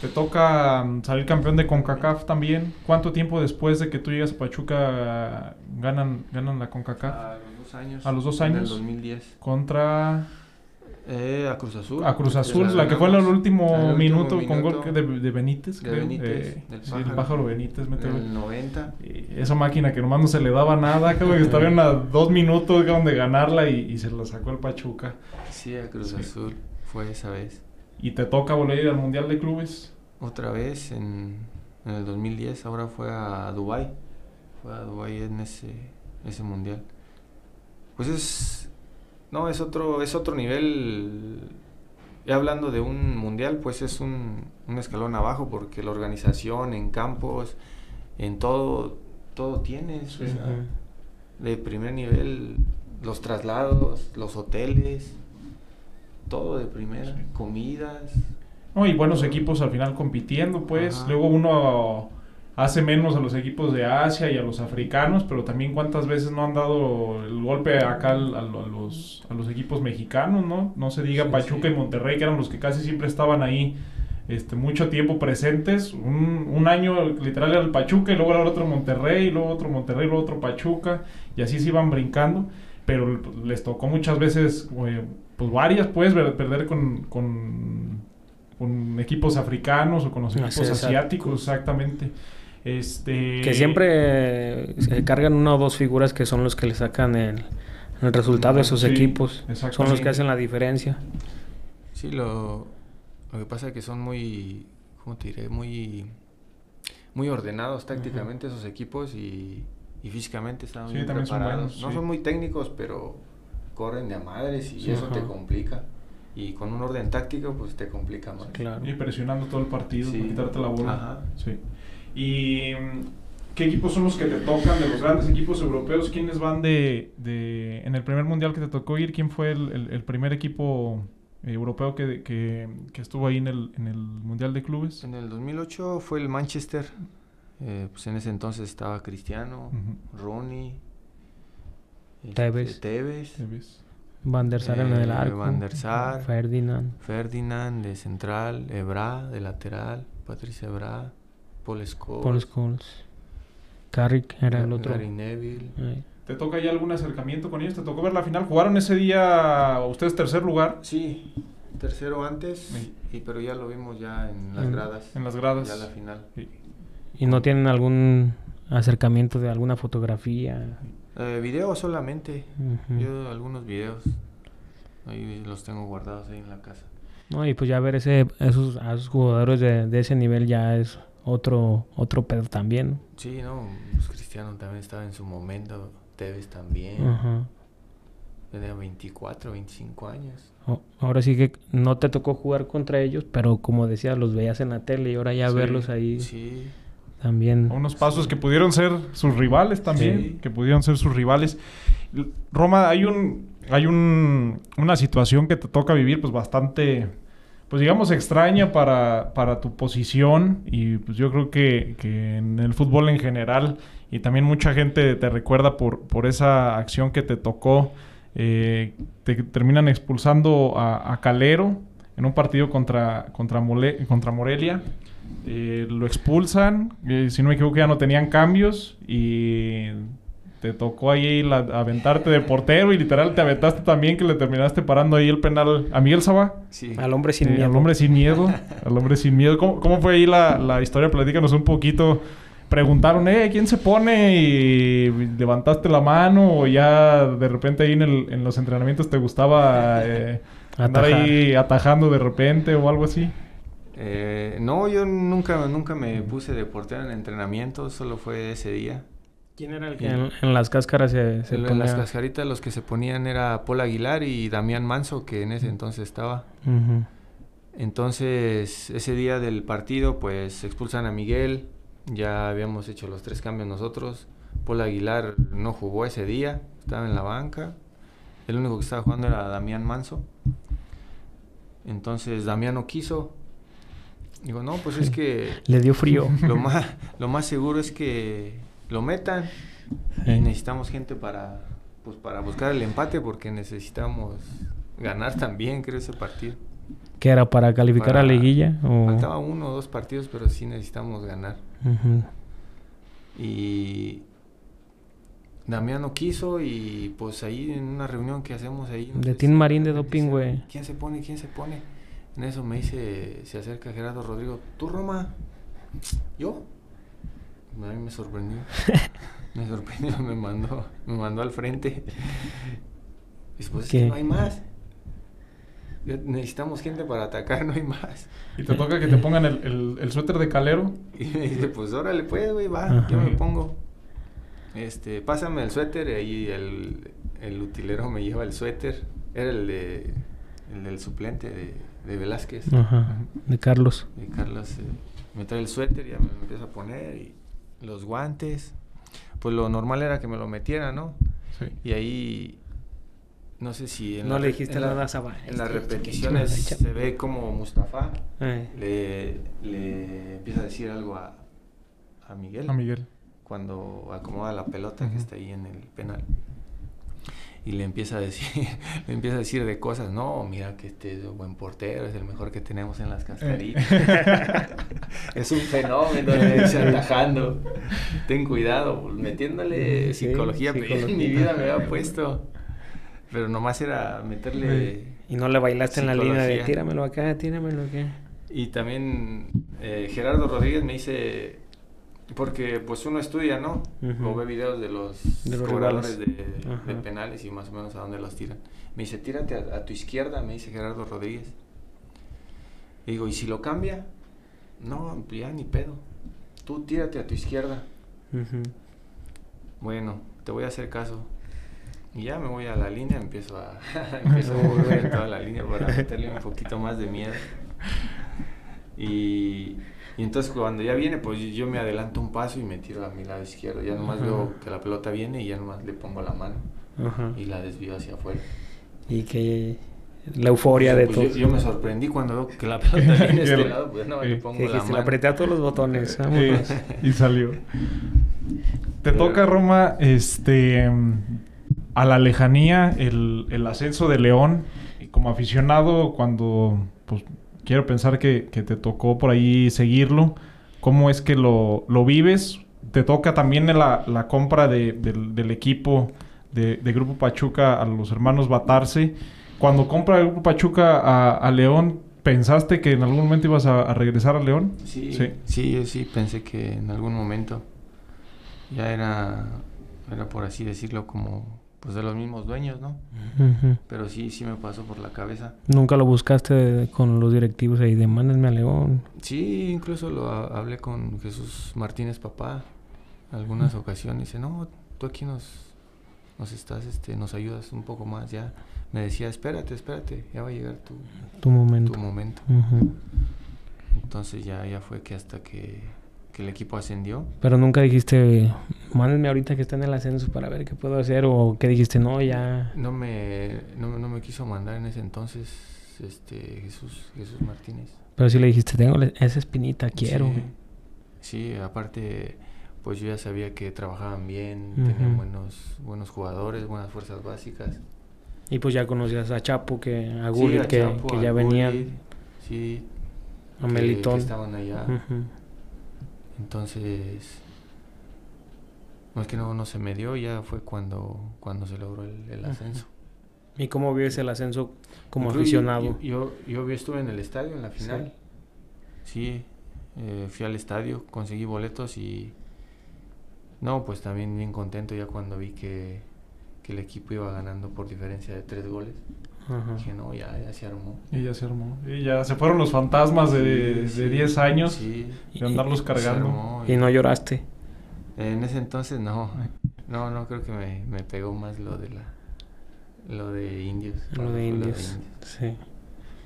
Te toca mm, salir campeón de CONCACAF también. ¿Cuánto tiempo después de que tú llegas a Pachuca ganan, ganan la CONCACAF? a los dos años. A los dos En el años. 2010. Contra Eh, a Cruz Azul. a Cruz Azul, la la que fue en el ganamos. último Al último minuto, con gol de, de Benítez, de creo. Benítez, Eh, del sí, el pájaro. Benítez mete el 90. Y esa máquina que nomás no se le daba nada, creo que estaban a dos minutos cabrón, de ganarla y, y se la sacó el Pachuca. Sí, a Cruz Sí. Azul. Fue esa vez. Y te toca volver a ir al Mundial de Clubes. Otra vez en, en el 2010, ahora fue a Dubai. Fue a Dubai en ese, ese mundial. Pues es no es otro es otro nivel. Ya hablando de un mundial, pues es un, un escalón abajo porque la organización en campos, en todo todo tienes, o Sí. de primer nivel, los traslados, los hoteles, todo de primera, Sí. comidas. No, y buenos equipos al final compitiendo, pues. Ajá. Luego uno hace menos a los equipos de Asia y a los africanos, pero también cuántas veces no han dado el golpe acá al- al- a, los, a los equipos mexicanos, ¿no? No se diga Sí, Pachuca sí. y Monterrey, que eran los que casi siempre estaban ahí este, mucho tiempo presentes. Un, un año literal era el Pachuca y luego era otro Monterrey, y luego otro Monterrey, y luego otro Pachuca, y así se iban brincando. Pero les tocó muchas veces, eh, pues varias, pues, perder con, con, con equipos africanos o con los equipos asiáticos, exactamente. Este, Que siempre eh, se cargan una o dos figuras que son los que le sacan el, el resultado de esos Sí, equipos. Son los que hacen la diferencia. Sí, lo, lo que pasa es que son muy, ¿cómo te diré? Muy, muy ordenados tácticamente esos equipos y, y físicamente están Sí, bien también son preparados. buenos, no sí. son muy técnicos, pero corren de a madres y Sí, eso te complica. Y con un orden táctico, pues te complica más. Claro. Y presionando todo el partido, Sí. para quitarte la bola. Ajá. Sí. ¿Y mm, qué equipos son los que te tocan de los grandes equipos europeos? ¿Quiénes van de, de en el primer mundial que te tocó ir? ¿Quién fue el, el- el primer equipo eh, europeo que, que- que estuvo ahí en el, en el mundial de clubes? En el 2008 fue el Manchester. Eh, pues en ese entonces estaba Cristiano, Ujú. Rooney, este, Tevez. Tevez. Van der Sar en el Eh, arco. Van der Sar. Ferdinand. Ferdinand de central, Ebra de lateral, Patricia Ebra, Paul Scholes, Paul Scholes. Carrick era el otro. Gary Neville. ¿Te toca ya algún acercamiento con ellos? ¿Te tocó ver la final? ¿Jugaron ese día ustedes tercer lugar Sí, tercero antes, Sí. y, pero ya lo vimos ya en las En- gradas. en las gradas? Ya la final. Sí. ¿Y no tienen algún acercamiento de alguna fotografía? Eh, video solamente. Ujú. Yo algunos videos. Ahí los tengo guardados ahí en la casa. No, y pues ya ver ese, esos, a esos jugadores de, de ese nivel ya es otro, otro pedo también. Sí, no, pues Cristiano también estaba en su momento, Tevez también. Ajá. Tenía 24, 25 años. Ahora sí que no te tocó jugar contra ellos, pero como decía, los veías en la tele y ahora ya Sí, verlos ahí Sí, también. Unos pasos que pudieron ser sus rivales también, Sí. que pudieron ser sus rivales. Roma, hay un hay un, una situación que te toca vivir pues bastante pues digamos extraña para, para tu posición y pues yo creo que, que en el fútbol en general y también mucha gente te recuerda por, por esa acción que te tocó eh, te terminan expulsando a, Calero en un partido contra, contra, contra Morelia. Eh, lo expulsan, eh, si no me equivoco ya no tenían cambios y te tocó ahí la- aventarte de portero y literal te aventaste también que le terminaste parando ahí el penal a Miguel Saba. sí. Al hombre sin Sí, miedo. Al hombre sin miedo. al hombre sin miedo. ¿Cómo, cómo fue ahí la, la historia? Platícanos un poquito. Preguntaron, eh, ¿quién se pone? Y levantaste la mano o ya de repente ahí en, el- en los entrenamientos te gustaba eh, andar ahí atajando de repente o algo así. Eh, no, yo nunca, nunca me puse de portero en entrenamiento, solo fue ese día. ¿Quién era el que en, en las cáscaras se, se En ponía? las cascaritas los que se ponían era Paul Aguilar y Damián Manso, que en ese entonces estaba. Entonces, ese día del partido, pues expulsan a Miguel. Ya habíamos hecho los tres cambios nosotros. Paul Aguilar no jugó ese día, estaba en la banca. El único que estaba jugando era Damián Manso. Entonces, Damián no quiso. Digo, no, pues es que Le dio frío. lo más, lo más seguro es que lo metan. Y necesitamos gente para, pues, para buscar el empate porque necesitamos ganar también, creo, ese partido. ¿Qué era para calificar a Para- liguilla? O... Faltaba uno o dos partidos, pero sí necesitamos ganar. Y Damián no quiso y pues ahí en una reunión que hacemos ahí... De si- Marín de doping, güey. ¿Quién se pone? ¿Quién se pone? En eso me dice, se acerca Gerardo Rodrigo. ¿Tú, Roma? ¿Yo? A mí me sorprendió. me sorprendió, me mandó, me mandó al frente. Y después, es que ¿Qué? no hay más. Necesitamos gente para atacar, no hay más. Y te toca que te pongan el, el- el suéter de calero. Y me dice, pues órale, pues, güey, va, Ajá. yo me pongo. Este, pásame el suéter y ahí el, el utilero me lleva el suéter. Era el de el del suplente de, de Velázquez. Ajá. De Carlos. Y Carlos eh, me trae el suéter, ya me lo empieza a poner y los guantes. Pues lo normal era que me lo metiera, ¿no? Sí. Y ahí no sé si en No la le dijiste en la- nada. En las Este, repeticiones se ve como Mustafa Eh. le, le empieza a decir algo a, a Miguel A Miguel. cuando acomoda la pelota que está ahí en el penal. Y le empieza a decir, le empieza a decir de cosas, no, mira que este es un buen portero, es el mejor que tenemos en las cascaritas. es un fenómeno, le dice atajando. Ten cuidado, metiéndole Sí, psicología, pero en mi psicología. vida me había puesto. Pero nomás era meterle Y no le bailaste en la línea de Psicología. tíramelo acá, tíramelo acá. Y también eh, Gerardo Rodríguez me dice, porque pues uno estudia, ¿no? O ve videos de los, De los cobradores de, penales y más o menos a dónde los tiran. Me dice, tírate a, a tu izquierda, me dice Gerardo Rodríguez. Y digo, ¿y si lo cambia? No, ya ni pedo. Tú tírate a tu izquierda. Bueno, te voy a hacer caso. Y ya me voy a la línea, empiezo a, empiezo a mover toda la línea para meterle un poquito más de miedo. Y, y entonces cuando ya viene, pues yo me adelanto un paso y me tiro a mi lado izquierdo. Ya nomás Ajá. veo que la pelota viene y ya nomás le pongo la mano Ajá. y la desvío hacia afuera. Y que la euforia de Pues todo. yo, yo me sorprendí cuando veo que la pelota viene de este lado, pues no, le Sí. pongo la dijiste, le mano. apreté a todos los botones. Sí, y salió. Te Pero- toca, Roma, este, a la lejanía, el, el ascenso de León. Y como aficionado, cuando, pues, quiero pensar que, que te tocó por ahí seguirlo, ¿cómo es que lo, lo vives? Te toca también la, la compra de- del, del equipo de, de Grupo Pachuca a los hermanos Batarse. Cuando compra el Grupo Pachuca a, a León, ¿pensaste que en algún momento ibas a, a regresar a León? Sí, Sí. sí, yo sí pensé que en algún momento ya era, era por así decirlo, como pues de los mismos dueños, ¿no? Pero sí, sí me pasó por la cabeza. Nunca lo buscaste con los directivos ahí de mándenme a León. Sí, incluso lo ha- hablé con Jesús Martínez papá algunas ocasiones. Dice, no, tú aquí nos, nos estás, este, nos ayudas un poco más ya. Me decía, espérate, espérate, ya va a llegar tu, Tu momento. tu momento. Entonces ya, ya fue que hasta que, que el equipo ascendió, Pero nunca dijiste, mándenme ahorita que está en el ascenso para ver qué puedo hacer. O que dijiste, no, ya. no me, no, no me quiso mandar en ese entonces este Jesús, Jesús Martínez. Pero sí le dijiste, tengo esa espinita, quiero. Sí, sí, aparte, pues yo ya sabía que trabajaban bien, tenían buenos, buenos jugadores, buenas fuerzas básicas. Y pues ya conocías a Chapo, que a Gullit, que, Chapo, que a ya Gullit, venían. Sí, A que- Melitón. que estaban allá. Ujú. Entonces, no es que no, no se me dio, ya fue cuando, cuando se logró el, ascenso. ¿Y cómo vives el ascenso como Incluso aficionado? Yo, yo, yo estuve en el estadio en la final. Sí, eh, fui al estadio, conseguí boletos y... No, pues también bien contento ya cuando vi que, que el equipo iba ganando por diferencia de tres goles. Ajá. Dije, no, ya, ya se armó. Y ya se armó. Y ya se fueron los fantasmas de, Sí, de sí, 10 años Sí, de andarlos cargando. armó Y no lloraste. En ese entonces no. No, no, creo que me, me pegó más lo de la... Lo de indios. Lo de indios. Sí.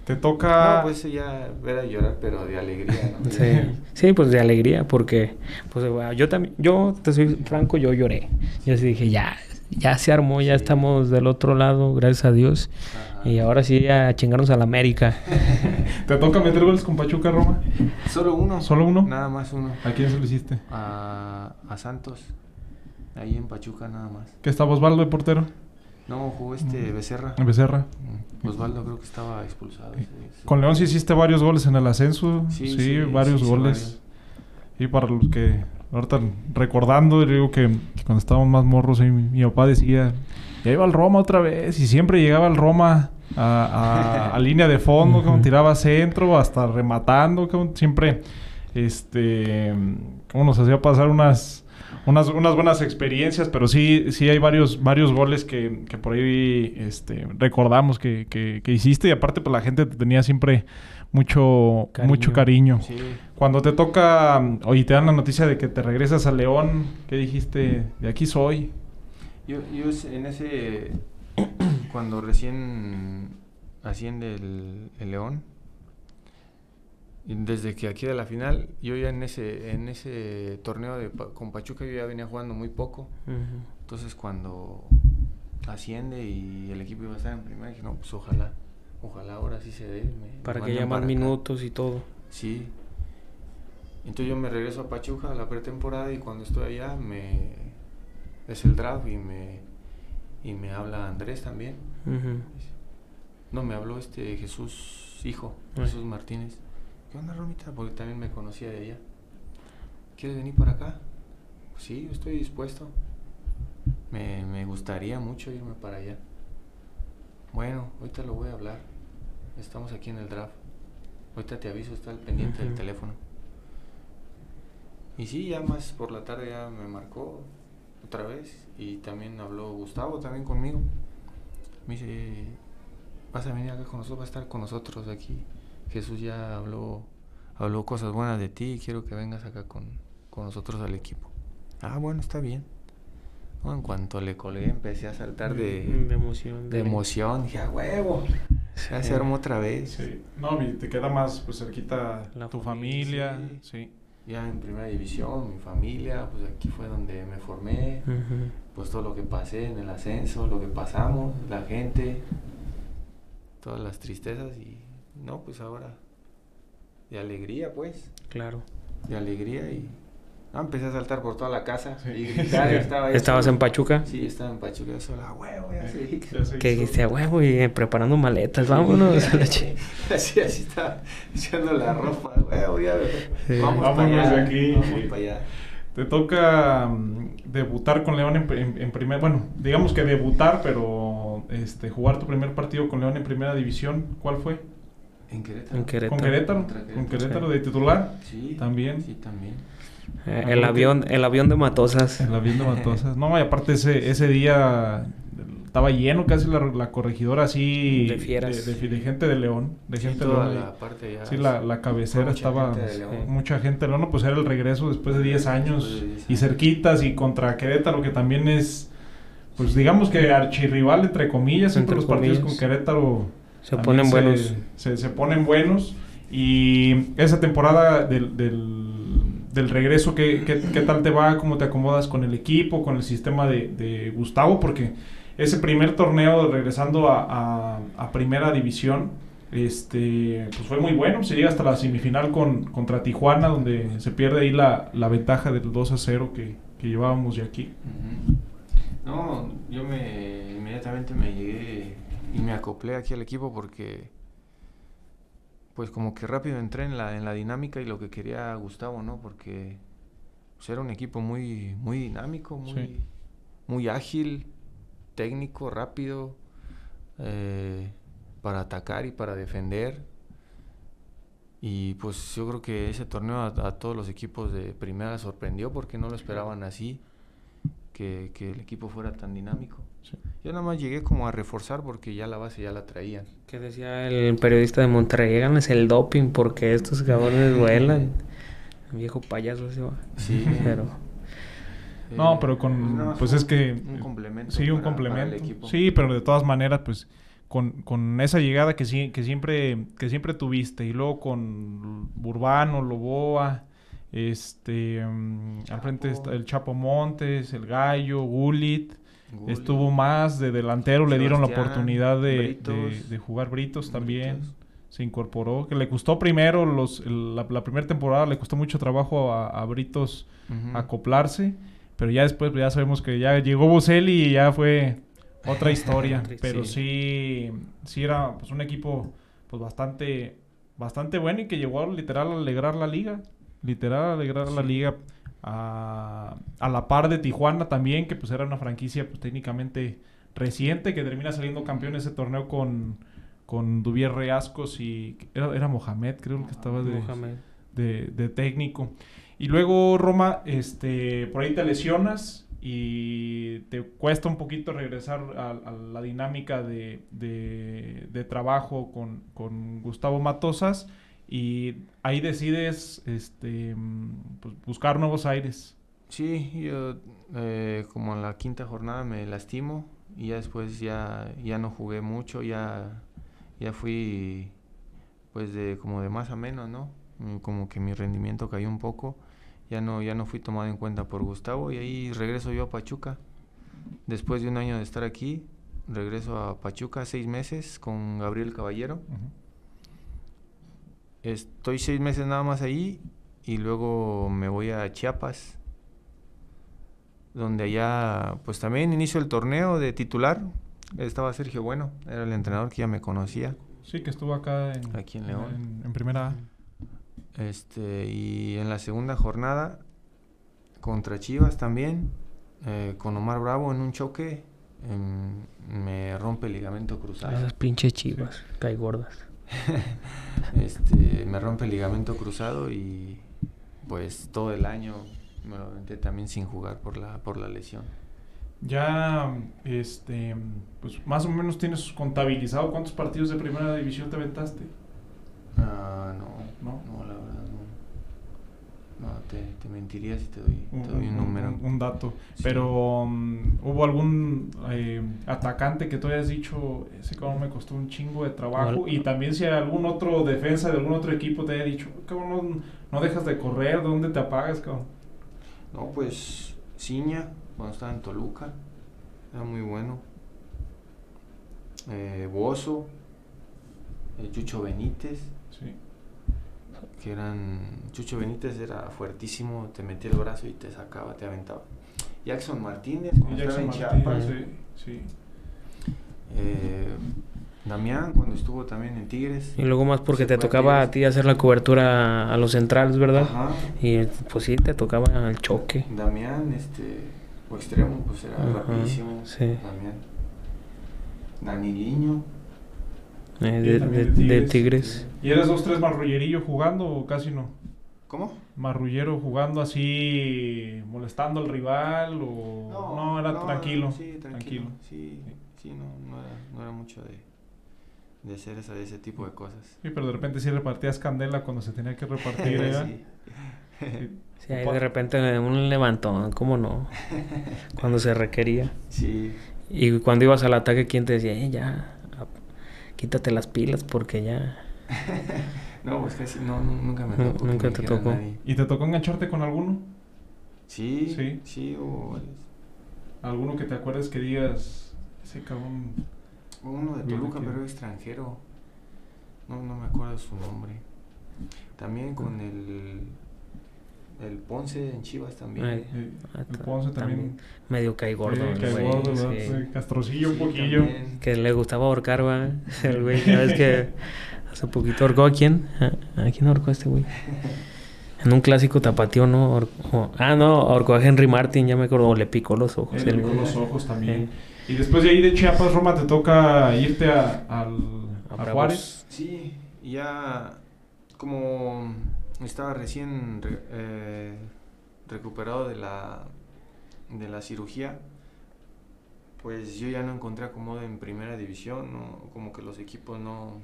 Te toca. No, pues ya era llorar, pero de alegría, ¿no? Sí. sí, pues de alegría, porque pues bueno, yo también, yo te soy franco, yo lloré. Yo sí dije, ya, ya se armó, ya Sí. estamos del otro lado, gracias a Dios. Ajá. Y ahora sí a chingarnos a la América. ¿Te toca meter goles con Pachuca, Roma? Solo uno. ¿Solo uno? Nada más uno. ¿A quién se lo hiciste? A, a Santos. Ahí en Pachuca nada más. ¿Que estaba Osvaldo de portero? No, jugó este Mm. Becerra. En Becerra. Mm, Osvaldo creo que estaba expulsado. Con León sí hiciste varios goles en el ascenso. Sí, Sí, sí, varios goles. varios. Y para los que ahorita recordando, digo que, que cuando estábamos más morros, ahí mi, mi papá decía, ya iba al Roma otra vez. Y siempre llegaba al Roma a, a- a línea de fondo, como tiraba centro, hasta rematando, como siempre, este, como nos hacía pasar unas... Unas, unas buenas experiencias, pero sí, sí hay varios, varios goles que, que por ahí este, recordamos que, que, que hiciste y aparte pues la gente te tenía siempre mucho Cariño. mucho cariño. Sí. Cuando te toca o y te dan la noticia de que te regresas a León, ¿qué dijiste? De aquí soy. Yo, yo en ese... cuando recién asciende el, el León, y desde que aquí de la final, yo ya en ese, en ese torneo de, Pa- con Pachuca yo ya venía jugando muy poco. Entonces cuando asciende y el equipo iba a estar en primera, dije, no, pues ojalá, ojalá ahora sí se dé. me- me Para que haya más para acá". minutos y todo. Sí. Entonces yo me regreso a Pachuca a la pretemporada y cuando estoy allá me es el draft y me y me habla Andrés también. No, me habló este Jesús hijo. Jesús Martínez. ¿Qué onda, Romita? Porque también me conocía de allá. ¿Quieres venir para acá? Pues sí, yo estoy dispuesto. Me, me gustaría mucho irme para allá. Bueno, ahorita lo voy a hablar. Estamos aquí en el draft. Ahorita te aviso, está al pendiente del teléfono. Y sí, ya más por la tarde ya me marcó otra vez. Y también habló Gustavo también conmigo. Me dice, vas a venir acá con nosotros, vas a estar con nosotros aquí. Jesús ya habló, habló cosas buenas de ti y quiero que vengas acá con, con nosotros al equipo. Ah, bueno, está bien. en cuanto le colgué, empecé a saltar de, De emoción. de emoción. Dije, a huevo, ya se armó otra vez. Sí. No, y te queda más pues cerquita La tu familia, familia. Sí. Ya en primera división, mi familia, pues aquí fue donde me formé. Pues todo lo que pasé en el ascenso, lo que pasamos, la gente, todas las tristezas y no, pues ahora de alegría, pues, Claro. de alegría y ah, empecé a saltar por toda la casa Sí. y gritar, Sí. estaba yo ¿Estabas solo. en Pachuca? Sí, estaba en Pachuca, yo solo, "Ah, huevo, ya se Que dijiste, "A huevo, y eh, preparando maletas, vámonos. a la chi-". así, así estaba echando la ropa, huevo, ya, Sí. vamos para Vámonos allá, de aquí. vamos Sí. para allá. Te toca mm, debutar con León en, en, en primer, bueno, digamos que debutar, pero este jugar tu primer partido con León en primera división, ¿cuál fue? En Querétaro. En Querétaro. Con Querétaro, Querétaro. con Querétaro Sí. de titular, Sí, También. Sí, también. Eh, Ah, el ¿cómo avión, el avión de Matosas. en la viendo Matosas. No, y aparte ese, ese día estaba lleno casi la, la corregidora así De fieras. de, de- de gente de León, de Sí, gente de toda León. la parte ya. Sí, la, la cabecera mucha estaba gente de León. sí, mucha gente de León, pues era el regreso después de 10 años Después de 10 y cerquitas y contra Querétaro que también es pues digamos que archirrival entre comillas, siempre Entre los partidos con Querétaro Se ponen buenos. Se, se ponen buenos y esa temporada del, del, del regreso, ¿qué, qué, qué tal te va? ¿Cómo te acomodas con el equipo, con el sistema de, de Gustavo? Porque ese primer torneo regresando a, a- primera división, este, pues fue muy bueno. Se llega hasta la semifinal con, contra Tijuana, donde se pierde ahí la, la ventaja del 2 a 0 que, que llevábamos de aquí. No, yo me inmediatamente me llegué y me acoplé aquí al equipo porque pues como que rápido entré en la, en la dinámica y lo que quería Gustavo, ¿no? Porque pues, era un equipo muy, muy dinámico, muy, Sí. muy ágil, técnico, rápido, eh, para atacar y para defender. Y pues yo creo que ese torneo a, a todos los equipos de primera sorprendió porque no lo esperaban así, que, que el equipo fuera tan dinámico. Sí. Yo nada más llegué como a reforzar porque ya la base ya la traían. Que decía el periodista de Monterrey, háganles el doping porque estos cabrones vuelan. Viejo payaso ese va. Sí, Pero No, Eh, pero con, nada más pues un- es que... Un complemento. Sí, un para- para el complemento. equipo. Sí, pero de todas maneras, pues con, con esa llegada que, sí, que, siempre, que siempre tuviste y luego con Urbano, Loboa, este, mm, al frente está el Chapo Montes, el Gallo, Gulit, Gulli, estuvo más de delantero, le dieron la oportunidad de, de- Britos. de jugar Britos también. Britos. Se incorporó, que le costó primero, los, el- la, la primera temporada le costó mucho trabajo a, a Britos acoplarse, pero ya después pues, ya sabemos que ya llegó Boselli y ya fue otra historia, pero sí. sí era pues un equipo pues bastante bastante bueno y que llegó literal a alegrar la liga, literal a alegrar la liga a, a la par de Tijuana también, que pues era una franquicia pues técnicamente reciente que termina saliendo campeón ese torneo con con Duvier Reascos y era, era Mohamed, creo que estaba de, de, de técnico. Y luego, Roma, este, por ahí te lesionas y te cuesta un poquito regresar a, a la dinámica de, de- de trabajo con, con Gustavo Matosas y ahí decides este, pues, buscar nuevos aires. Sí, yo eh, como en la quinta jornada me lastimo y ya después ya, ya no jugué mucho, ya, ya fui pues de como de más a menos, ¿no? Mm, Como que mi rendimiento cayó un poco, ya no, ya no fui tomado en cuenta por Gustavo y ahí regreso yo a Pachuca. Después de un año de estar aquí, regreso a Pachuca seis meses con Gabriel Caballero. Estoy seis meses nada más ahí y luego me voy a Chiapas, donde allá pues también inicio el torneo de titular. Estaba Sergio Bueno, era el entrenador que ya me conocía. Sí, que estuvo acá en, Aquí en León. En, en primera A. Este, y en la segunda jornada contra Chivas también, eh, con Omar Bravo en un choque, me rompe el ligamento cruzado. Esas pinches chivas, cae gordas. este, me rompe el ligamento cruzado y pues todo el año me lo aventé también sin jugar por la, por la lesión. Ya, este, pues más o menos tienes contabilizado cuántos partidos de primera división te aventaste. Ah, no, ¿No? no, la verdad no. Te, te mentiría si te doy, te doy un, número. Un, un dato. Pero, um, ¿hubo algún eh, atacante que tú hayas dicho, ese cabrón me costó un chingo de trabajo? Al- Y también si algún otro defensa de algún otro equipo te haya dicho, cabrón, no, no dejas de correr, ¿dónde te apagas, cabrón? No, pues Ciña, cuando estaba en Toluca, era muy bueno. Eh, Bozo, eh, Chucho Benítez. Que eran... Chucho Benítez era fuertísimo, te metía el brazo y te sacaba, te aventaba. Jackson Martínez, cuando Y estaba Jackson en Martínez, Chiapas. sí, sí. Eh, Damián, cuando estuvo también en Tigres. Y luego más porque te tocaba a ti hacer la cobertura a los centrales, ¿verdad? Ajá. Y pues sí, te tocaba el choque. Damián, este, o extremo, pues era Ajá, rapidísimo. sí. Damián. Daniliño. eh, de- de Tigres. ¿Y eres dos, tres marrullerillo jugando o casi no? ¿Cómo? Marrullero jugando así, molestando al rival o no, era tranquilo, Sí, tranquilo. Sí, sí, no, no, era, no era mucho de, de hacer esa, ese tipo de cosas. Sí, pero de repente sí repartías candela cuando se tenía que repartir, ¿eh? Sí. Sí. Ahí de repente un levantón, ¿cómo no? Cuando se requería. Sí. Y cuando ibas al ataque, ¿quién te decía? Eh, ya, quítate las pilas porque ya... No, pues casi no, nu- nunca me tocó. que nunca te tocó. nadie. ¿Y te tocó engancharte con alguno? Sí, Sí. sí, hubo varios. ¿Alguno que te acuerdes que digas, ese cabrón? Uno de Toluca, pero extranjero. No, no me acuerdo su nombre. También con el, el Ponce en Chivas también. Ay, Eh, ah, el Ponce también. Medio caigordo. Sí, el cae güey, gordo, ¿verdad? sí. Sí, Castrocillo un poquillo. también. Que le gustaba ahorcar, va. El güey, ya ves que hace poquito ahorcó a quién. ¿A, a quién ahorcó este güey? En un clásico tapatío, ¿no? Ah, no, ahorcó a Henry Martin, ya me acuerdo. o le picó los ojos. Con güey. los ojos también. Y después de ahí de Chiapas, Roma, te toca irte a, al, A. Juárez. Sí, ya como estaba recién re- eh, recuperado de la, de la cirugía, pues yo ya no encontré acomodo en primera división, no- como que los equipos no,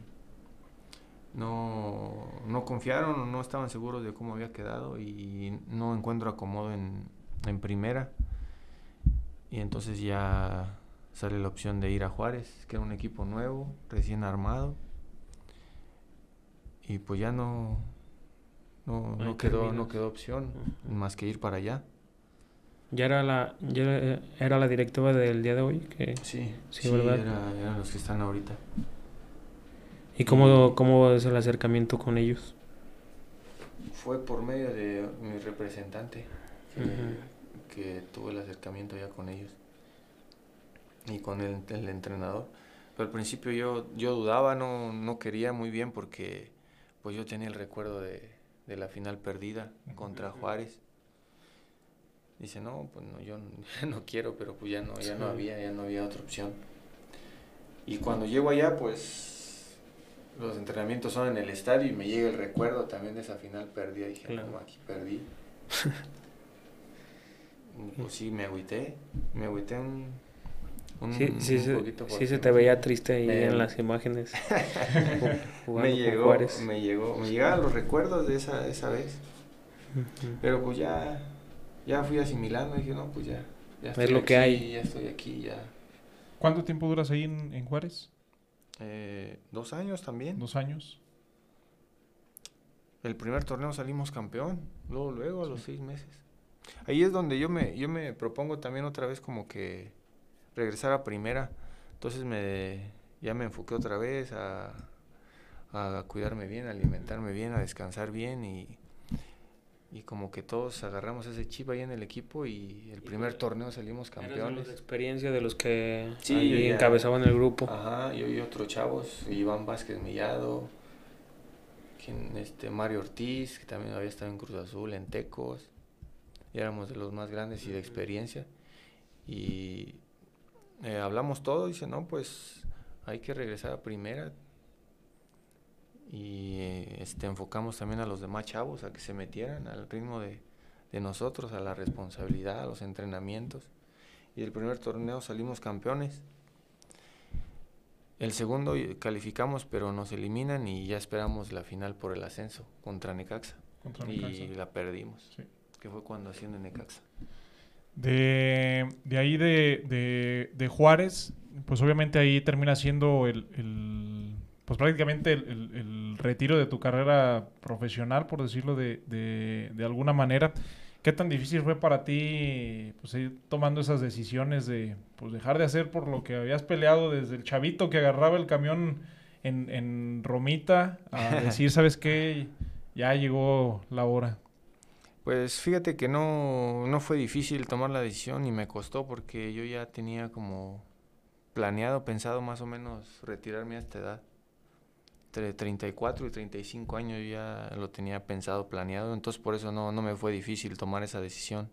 no, no confiaron o no estaban seguros de cómo había quedado y no encuentro acomodo en, en primera. Y entonces ya sale la opción de ir a Juárez, que era un equipo nuevo, recién armado. Y pues ya no, no, no quedó, no quedó opción más que ir para allá. Ya era la, ya era, la directiva del día de hoy. Que, Sí, Sí, ¿verdad? era- eran los que están ahorita. ¿Y cómo, cómo es el acercamiento con ellos? Fue por medio de mi representante que, que tuve el acercamiento ya con ellos y con el, el entrenador. Pero al principio yo, yo dudaba, no, no quería muy bien porque pues yo tenía el recuerdo de, de la final perdida contra Juárez. Dice, no, pues no, yo no, quiero, pero pues ya no, ya no había, ya no había otra opción. Y cuando llego allá, pues los entrenamientos son en el estadio y me llega el recuerdo también de esa final perdida. Dije, Claro. no, aquí perdí. pues sí, me agüité, me agüité un, un, Sí, sí, un se, poquito sí se te veía triste ahí me- en las imágenes. me llegó, me llegó, me llegaban los recuerdos de esa, esa vez. Pero pues ya, ya fui asimilando, dije, no, pues ya, ya Es lo que aquí, hay. Ya estoy aquí, ya. ¿Cuánto tiempo duras ahí en, en Juárez? Eh, dos años también. ¿Dos años? El primer torneo salimos campeón, luego, luego a los seis meses. Ahí es donde yo me, yo me propongo también otra vez como que regresar a primera. Entonces me, ya me enfoqué otra vez a, a cuidarme bien, a alimentarme bien, a descansar bien y, y como que todos agarramos ese chip ahí en el equipo y el primer torneo salimos campeones. de experiencia de los que Sí, ahí ya- encabezaban el grupo. Ajá, yo y otros chavos, Iván Vázquez Millado, quien, este, Mario Ortiz, que también había estado en Cruz Azul, en Tecos, y éramos de los más grandes y de experiencia. Y eh, hablamos todo, dice, no, pues hay que regresar a primera. Y eh, este, enfocamos también a los demás chavos a que se metieran al ritmo de, de nosotros, a la responsabilidad, a los entrenamientos. Y el primer torneo salimos campeones. El segundo y- calificamos, pero nos eliminan y ya esperamos la final por el ascenso contra Necaxa. Contra Y la perdimos. Sí. que fue cuando haciendo en Necaxa. De, de ahí de, de, de Juárez, pues obviamente ahí termina siendo el, el pues prácticamente el, el- el retiro de tu carrera profesional, por decirlo de, de, de alguna manera. ¿Qué tan difícil fue para ti pues, ir tomando esas decisiones de pues, dejar de hacer por lo que habías peleado desde el chavito que agarraba el camión en, en Romita a decir, ¿sabes qué? Ya llegó la hora. Pues fíjate que no, no fue difícil tomar la decisión y me costó porque yo ya tenía como planeado, pensado más o menos retirarme a esta edad. Entre 34 y 35 años ya lo tenía pensado, planeado, entonces por eso no, no me fue difícil tomar esa decisión.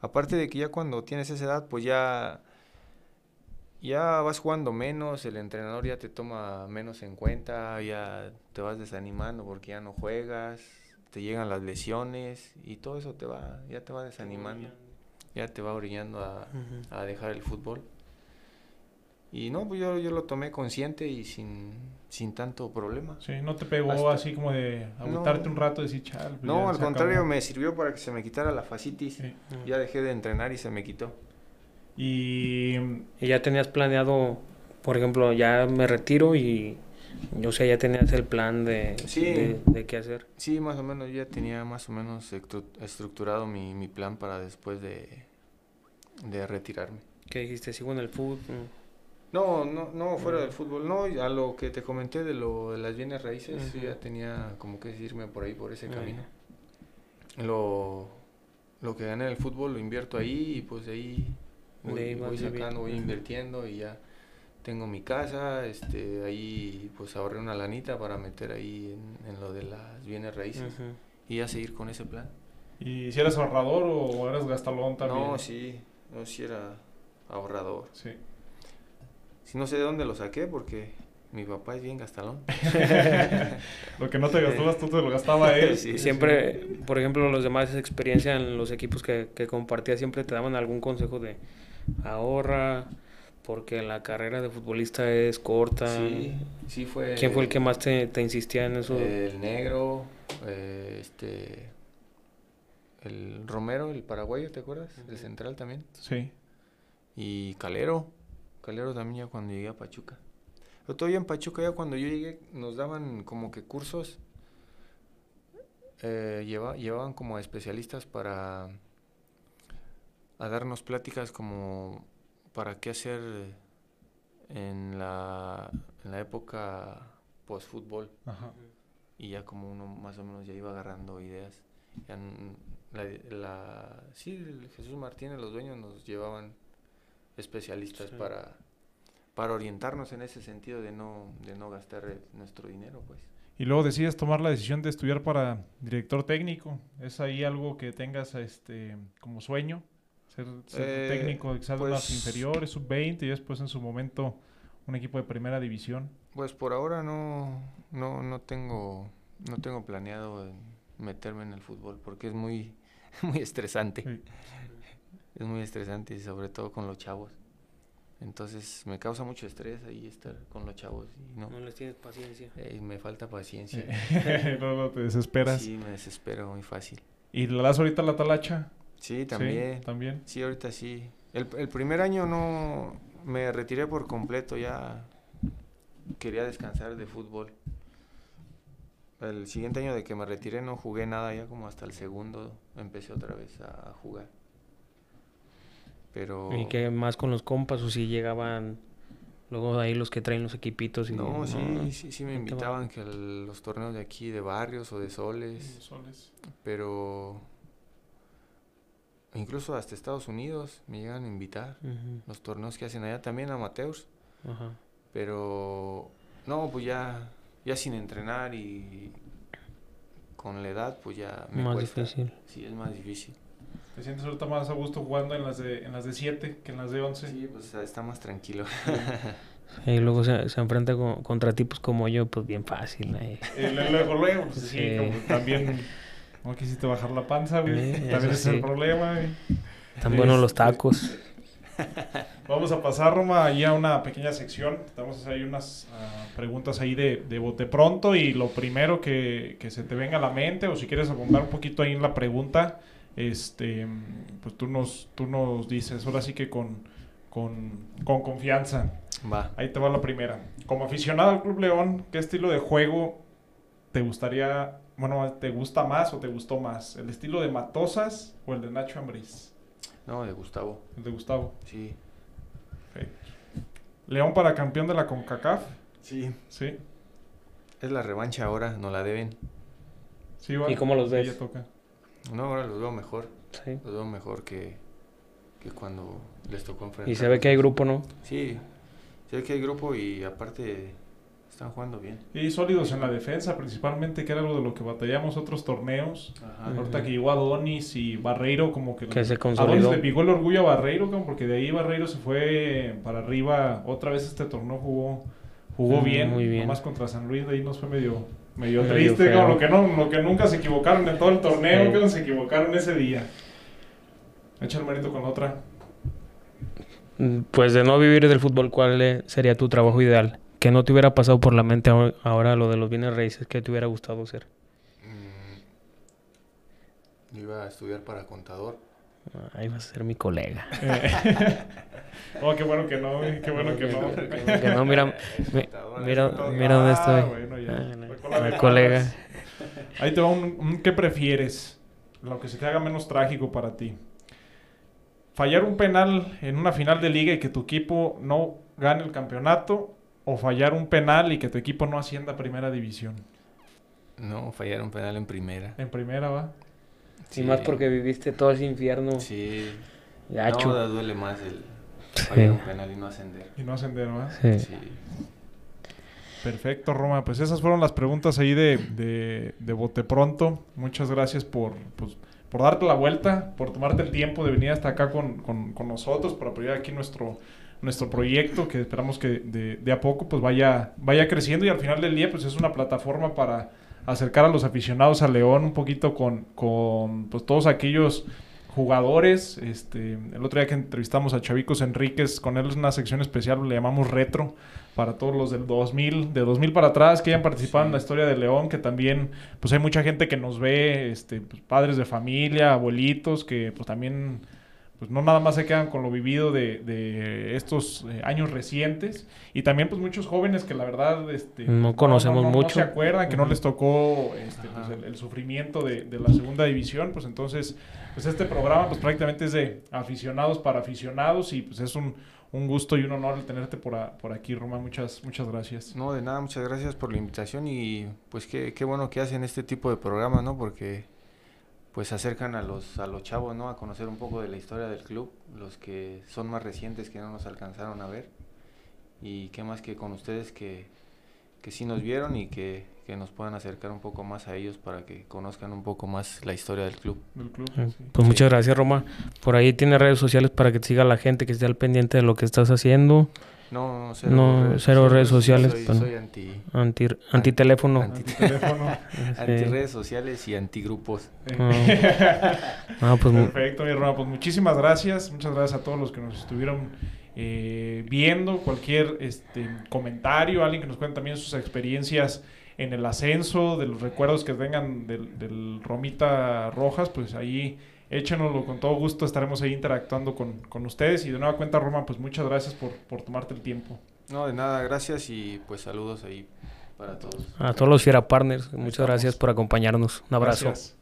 Aparte de que ya cuando tienes esa edad, pues ya, ya vas jugando menos, el entrenador ya te toma menos en cuenta, ya te vas desanimando porque ya no juegas, te llegan las lesiones y todo eso te va, ya te va desanimando, ya te va orillando a dejar el fútbol. Y no, pues yo, yo lo tomé consciente y sin, sin tanto problema. Sí, no te pegó Hasta- así como de agotarte No. un rato y decir, chal. pues No, al contrario, acabó". me sirvió para que se me quitara la fascitis. Sí. Ya dejé de entrenar y se me quitó. Y Y ya tenías planeado, por ejemplo, ya me retiro y, o sea, ya tenías el plan de, Sí. de, de qué hacer. Sí, más o menos, ya tenía más o menos estru- estructurado mi, mi plan para después de, de retirarme. ¿Qué dijiste? ¿Sigo en el fútbol? No, no, no, fuera del fútbol, no, a lo que te comenté de lo de las bienes raíces, sí, ya tenía como que irme por ahí, por ese camino. Lo, lo que gané en el fútbol lo invierto ahí y pues de ahí voy, voy sacando, voy invirtiendo y ya tengo mi casa, este, ahí pues ahorré una lanita para meter ahí en, en lo de las bienes raíces y ya seguir con ese plan. ¿Y si eres ahorrador o eres gastalón también? No, sí, no, sí era ahorrador. Sí. Sí, no sé de dónde lo saqué porque mi papá es bien gastalón. Lo que no te gastabas tú te lo gastaba él. Sí. Siempre, por ejemplo, los demás esa experiencia en los equipos que, que compartías siempre te daban algún consejo de ahorra, porque la carrera de futbolista es corta. Sí, sí fue. ¿Quién fue el que más te, te insistía en eso? El negro, eh, este. El Romero, el paraguayo, ¿te acuerdas? El central también. Sí. Y Calero. Calero también ya cuando llegué a Pachuca. Todavía en Pachuca ya cuando yo llegué nos daban como que cursos. eh, lleva- llevaban como a especialistas para a darnos pláticas como para qué hacer en la, en la época post-fútbol y ya como uno más o menos ya iba agarrando ideas. Ya n- la, la- sí, Jesús Martínez, los dueños nos llevaban especialistas Sí. para, para orientarnos en ese sentido de no, de no gastar eh, nuestro dinero, pues. Y luego decides tomar la decisión de estudiar para director técnico. ¿Es ahí algo que tengas este como sueño? Ser, ser Eh, técnico de pues- inferiores, sub-20 y después en su momento un equipo de primera división. Pues por ahora no, no, no tengo, no tengo planeado meterme en el fútbol porque es muy, muy estresante. Sí. Es muy estresante y sobre todo con los chavos. Entonces me causa mucho estrés ahí estar con los chavos y no, No les tienes paciencia. eh, me falta paciencia. no, no te desesperas. Sí, me desespero muy fácil. ¿Y le das ahorita la talacha? Sí, Sí, también. también. Sí, ahorita sí. El, el primer año no me retiré por completo, ya quería descansar de fútbol. El siguiente año de que me retiré no jugué nada, ya como hasta el segundo empecé otra vez a jugar. Pero ¿Y qué más con los compas o si llegaban luego ahí los que traen los equipitos? Y, no, sí, sí, sí me invitaban que a los torneos de aquí de barrios o de soles, Soles. pero incluso hasta Estados Unidos me llegan a invitar. Los torneos que hacen allá también amateurs. Ajá. Pero no, pues ya, ya sin entrenar y con la edad, pues ya me Más cuesta. difícil. Sí, es más difícil. ¿Te sientes ahorita más a gusto jugando en las de en las de 7 que en las de 11? Sí, pues está más tranquilo. Y luego se, se enfrenta con- contra tipos como yo, pues bien fácil. Eh, le- luego, luego, pues sí, Sí. como también no quisiste bajar la panza, güey. Sí, también ese es el sí. problema, güey. Tan buenos los tacos. Vamos a pasar, Roma, ahí a una pequeña sección. Vamos a hacer ahí unas ah, preguntas ahí de, de bote pronto y lo primero que, que se te venga a la mente o si quieres abundar un poquito ahí en la pregunta, este, pues tú nos, tú nos dices, ahora sí que con, con, con confianza. Va. Ahí te va la primera. Como aficionado al Club León, ¿qué estilo de juego te gustaría, bueno, te gusta más o te gustó más? ¿El estilo de Matosas o el de Nacho Ambriz? No, de Gustavo. El de Gustavo. Sí. León para campeón de la CONCACAF. Sí. Sí. Es la revancha ahora, no la deben. Sí, va. ¿Y cómo los ves? ya toca. No, ahora los veo mejor. Sí. Los veo mejor que, que cuando les tocó enfrentar. Y se ve que hay grupo, ¿no? Sí. Se ve que hay grupo y aparte están jugando bien. Y sólidos en la defensa, principalmente, que era algo de lo que batallamos otros torneos. Ajá. Ahorita que llegó Adonis y Barreiro, como que... Que se Adonis consolidó. le picó el orgullo a Barreiro, cabrón, porque de ahí Barreiro se fue para arriba. Otra vez este torneo jugó jugó Mm, bien. muy bien. Nomás contra San Luis, de ahí nos fue medio, medio, triste. cabrón, lo, que no, lo que nunca se equivocaron en todo el torneo, Sí. cabrón, se equivocaron ese día. Echa el marito con otra. Pues de no vivir del fútbol, ¿cuál eh, sería tu trabajo ideal? Que no te hubiera pasado por la mente ahora- lo de los bienes raíces, que te hubiera gustado ser. Mm, Iba a estudiar para contador. Ahí vas a ser mi colega. Oh, qué bueno que no, qué bueno que no. Que no, mira, mi- mira, mira dónde Ah, estoy. bueno, ya. Ah, no, mi de colega. Atlas. Ahí te va un, un ¿qué prefieres? Lo que se te haga menos trágico para ti. Fallar un penal en una final de liga y que tu equipo no gane el campeonato o fallar un penal y que tu equipo no ascienda a primera división. No, fallaron penal en primera. En primera va. Y más porque viviste todo ese infierno. Sí. Gacho. No, duele más el fallar un penal y no ascender. Y no ascender, ¿va? Sí. Sí. Perfecto, Roma. Pues esas fueron las preguntas ahí de, de, de Bote Pronto. Muchas gracias por, pues, por darte la vuelta, por tomarte el tiempo de venir hasta acá con, con- con nosotros, por apoyar aquí nuestro, nuestro proyecto, que esperamos que de, de a poco pues vaya, vaya creciendo y al final del día pues es una plataforma para acercar a los aficionados a León un poquito con, con pues, todos aquellos jugadores. Este, el otro día que entrevistamos a Chavicos Enríquez, con él es una sección especial, le llamamos retro, para todos los del 2000, de 2000 para atrás que hayan participado en la historia de León, que también pues hay mucha gente que nos ve, este, pues, padres de familia, abuelitos, que pues también pues no nada más se quedan con lo vivido de, de estos eh, años recientes. Y también pues muchos jóvenes que la verdad este, No conocemos no mucho. se acuerdan que no les tocó este, pues, el, el sufrimiento de, de la segunda división pues entonces pues este programa pues prácticamente es de aficionados para aficionados y pues es un, un gusto y un honor el tenerte por, a- por aquí Roma. Muchas muchas gracias. No, de nada, muchas gracias por la invitación y pues qué, qué bueno que hacen este tipo de programas, ¿no? Porque pues acercan a los, a los chavos, ¿no? A conocer un poco de la historia del club, los que son más recientes que no nos alcanzaron a ver. Y qué más que con ustedes que, que sí nos vieron y que, que nos puedan acercar un poco más a ellos para que conozcan un poco más la historia del club. del club Eh, sí. Pues Sí. muchas gracias, Roma. Por ahí tiene redes sociales para que te siga la gente, que esté al pendiente de lo que estás haciendo. No, No, cero redes sociales, Soy, pero- soy anti, Anti, antiteléfono. anti- redes sociales y anti grupos. Ah, pues mu- Perfecto, mi Roma. Pues muchísimas gracias. Muchas gracias a todos los que nos estuvieron eh, viendo. Cualquier este, comentario, alguien que nos cuente también sus experiencias en el ascenso, de los recuerdos que tengan del, del Romita Rojas, pues ahí échenoslo con todo gusto. Estaremos ahí interactuando con, con ustedes. Y de nueva cuenta, Roma, pues muchas gracias por, por tomarte el tiempo. No, de nada, gracias y pues saludos ahí para todos. a todos los Fiera Partners, muchas estamos. gracias por acompañarnos. Un abrazo. Gracias.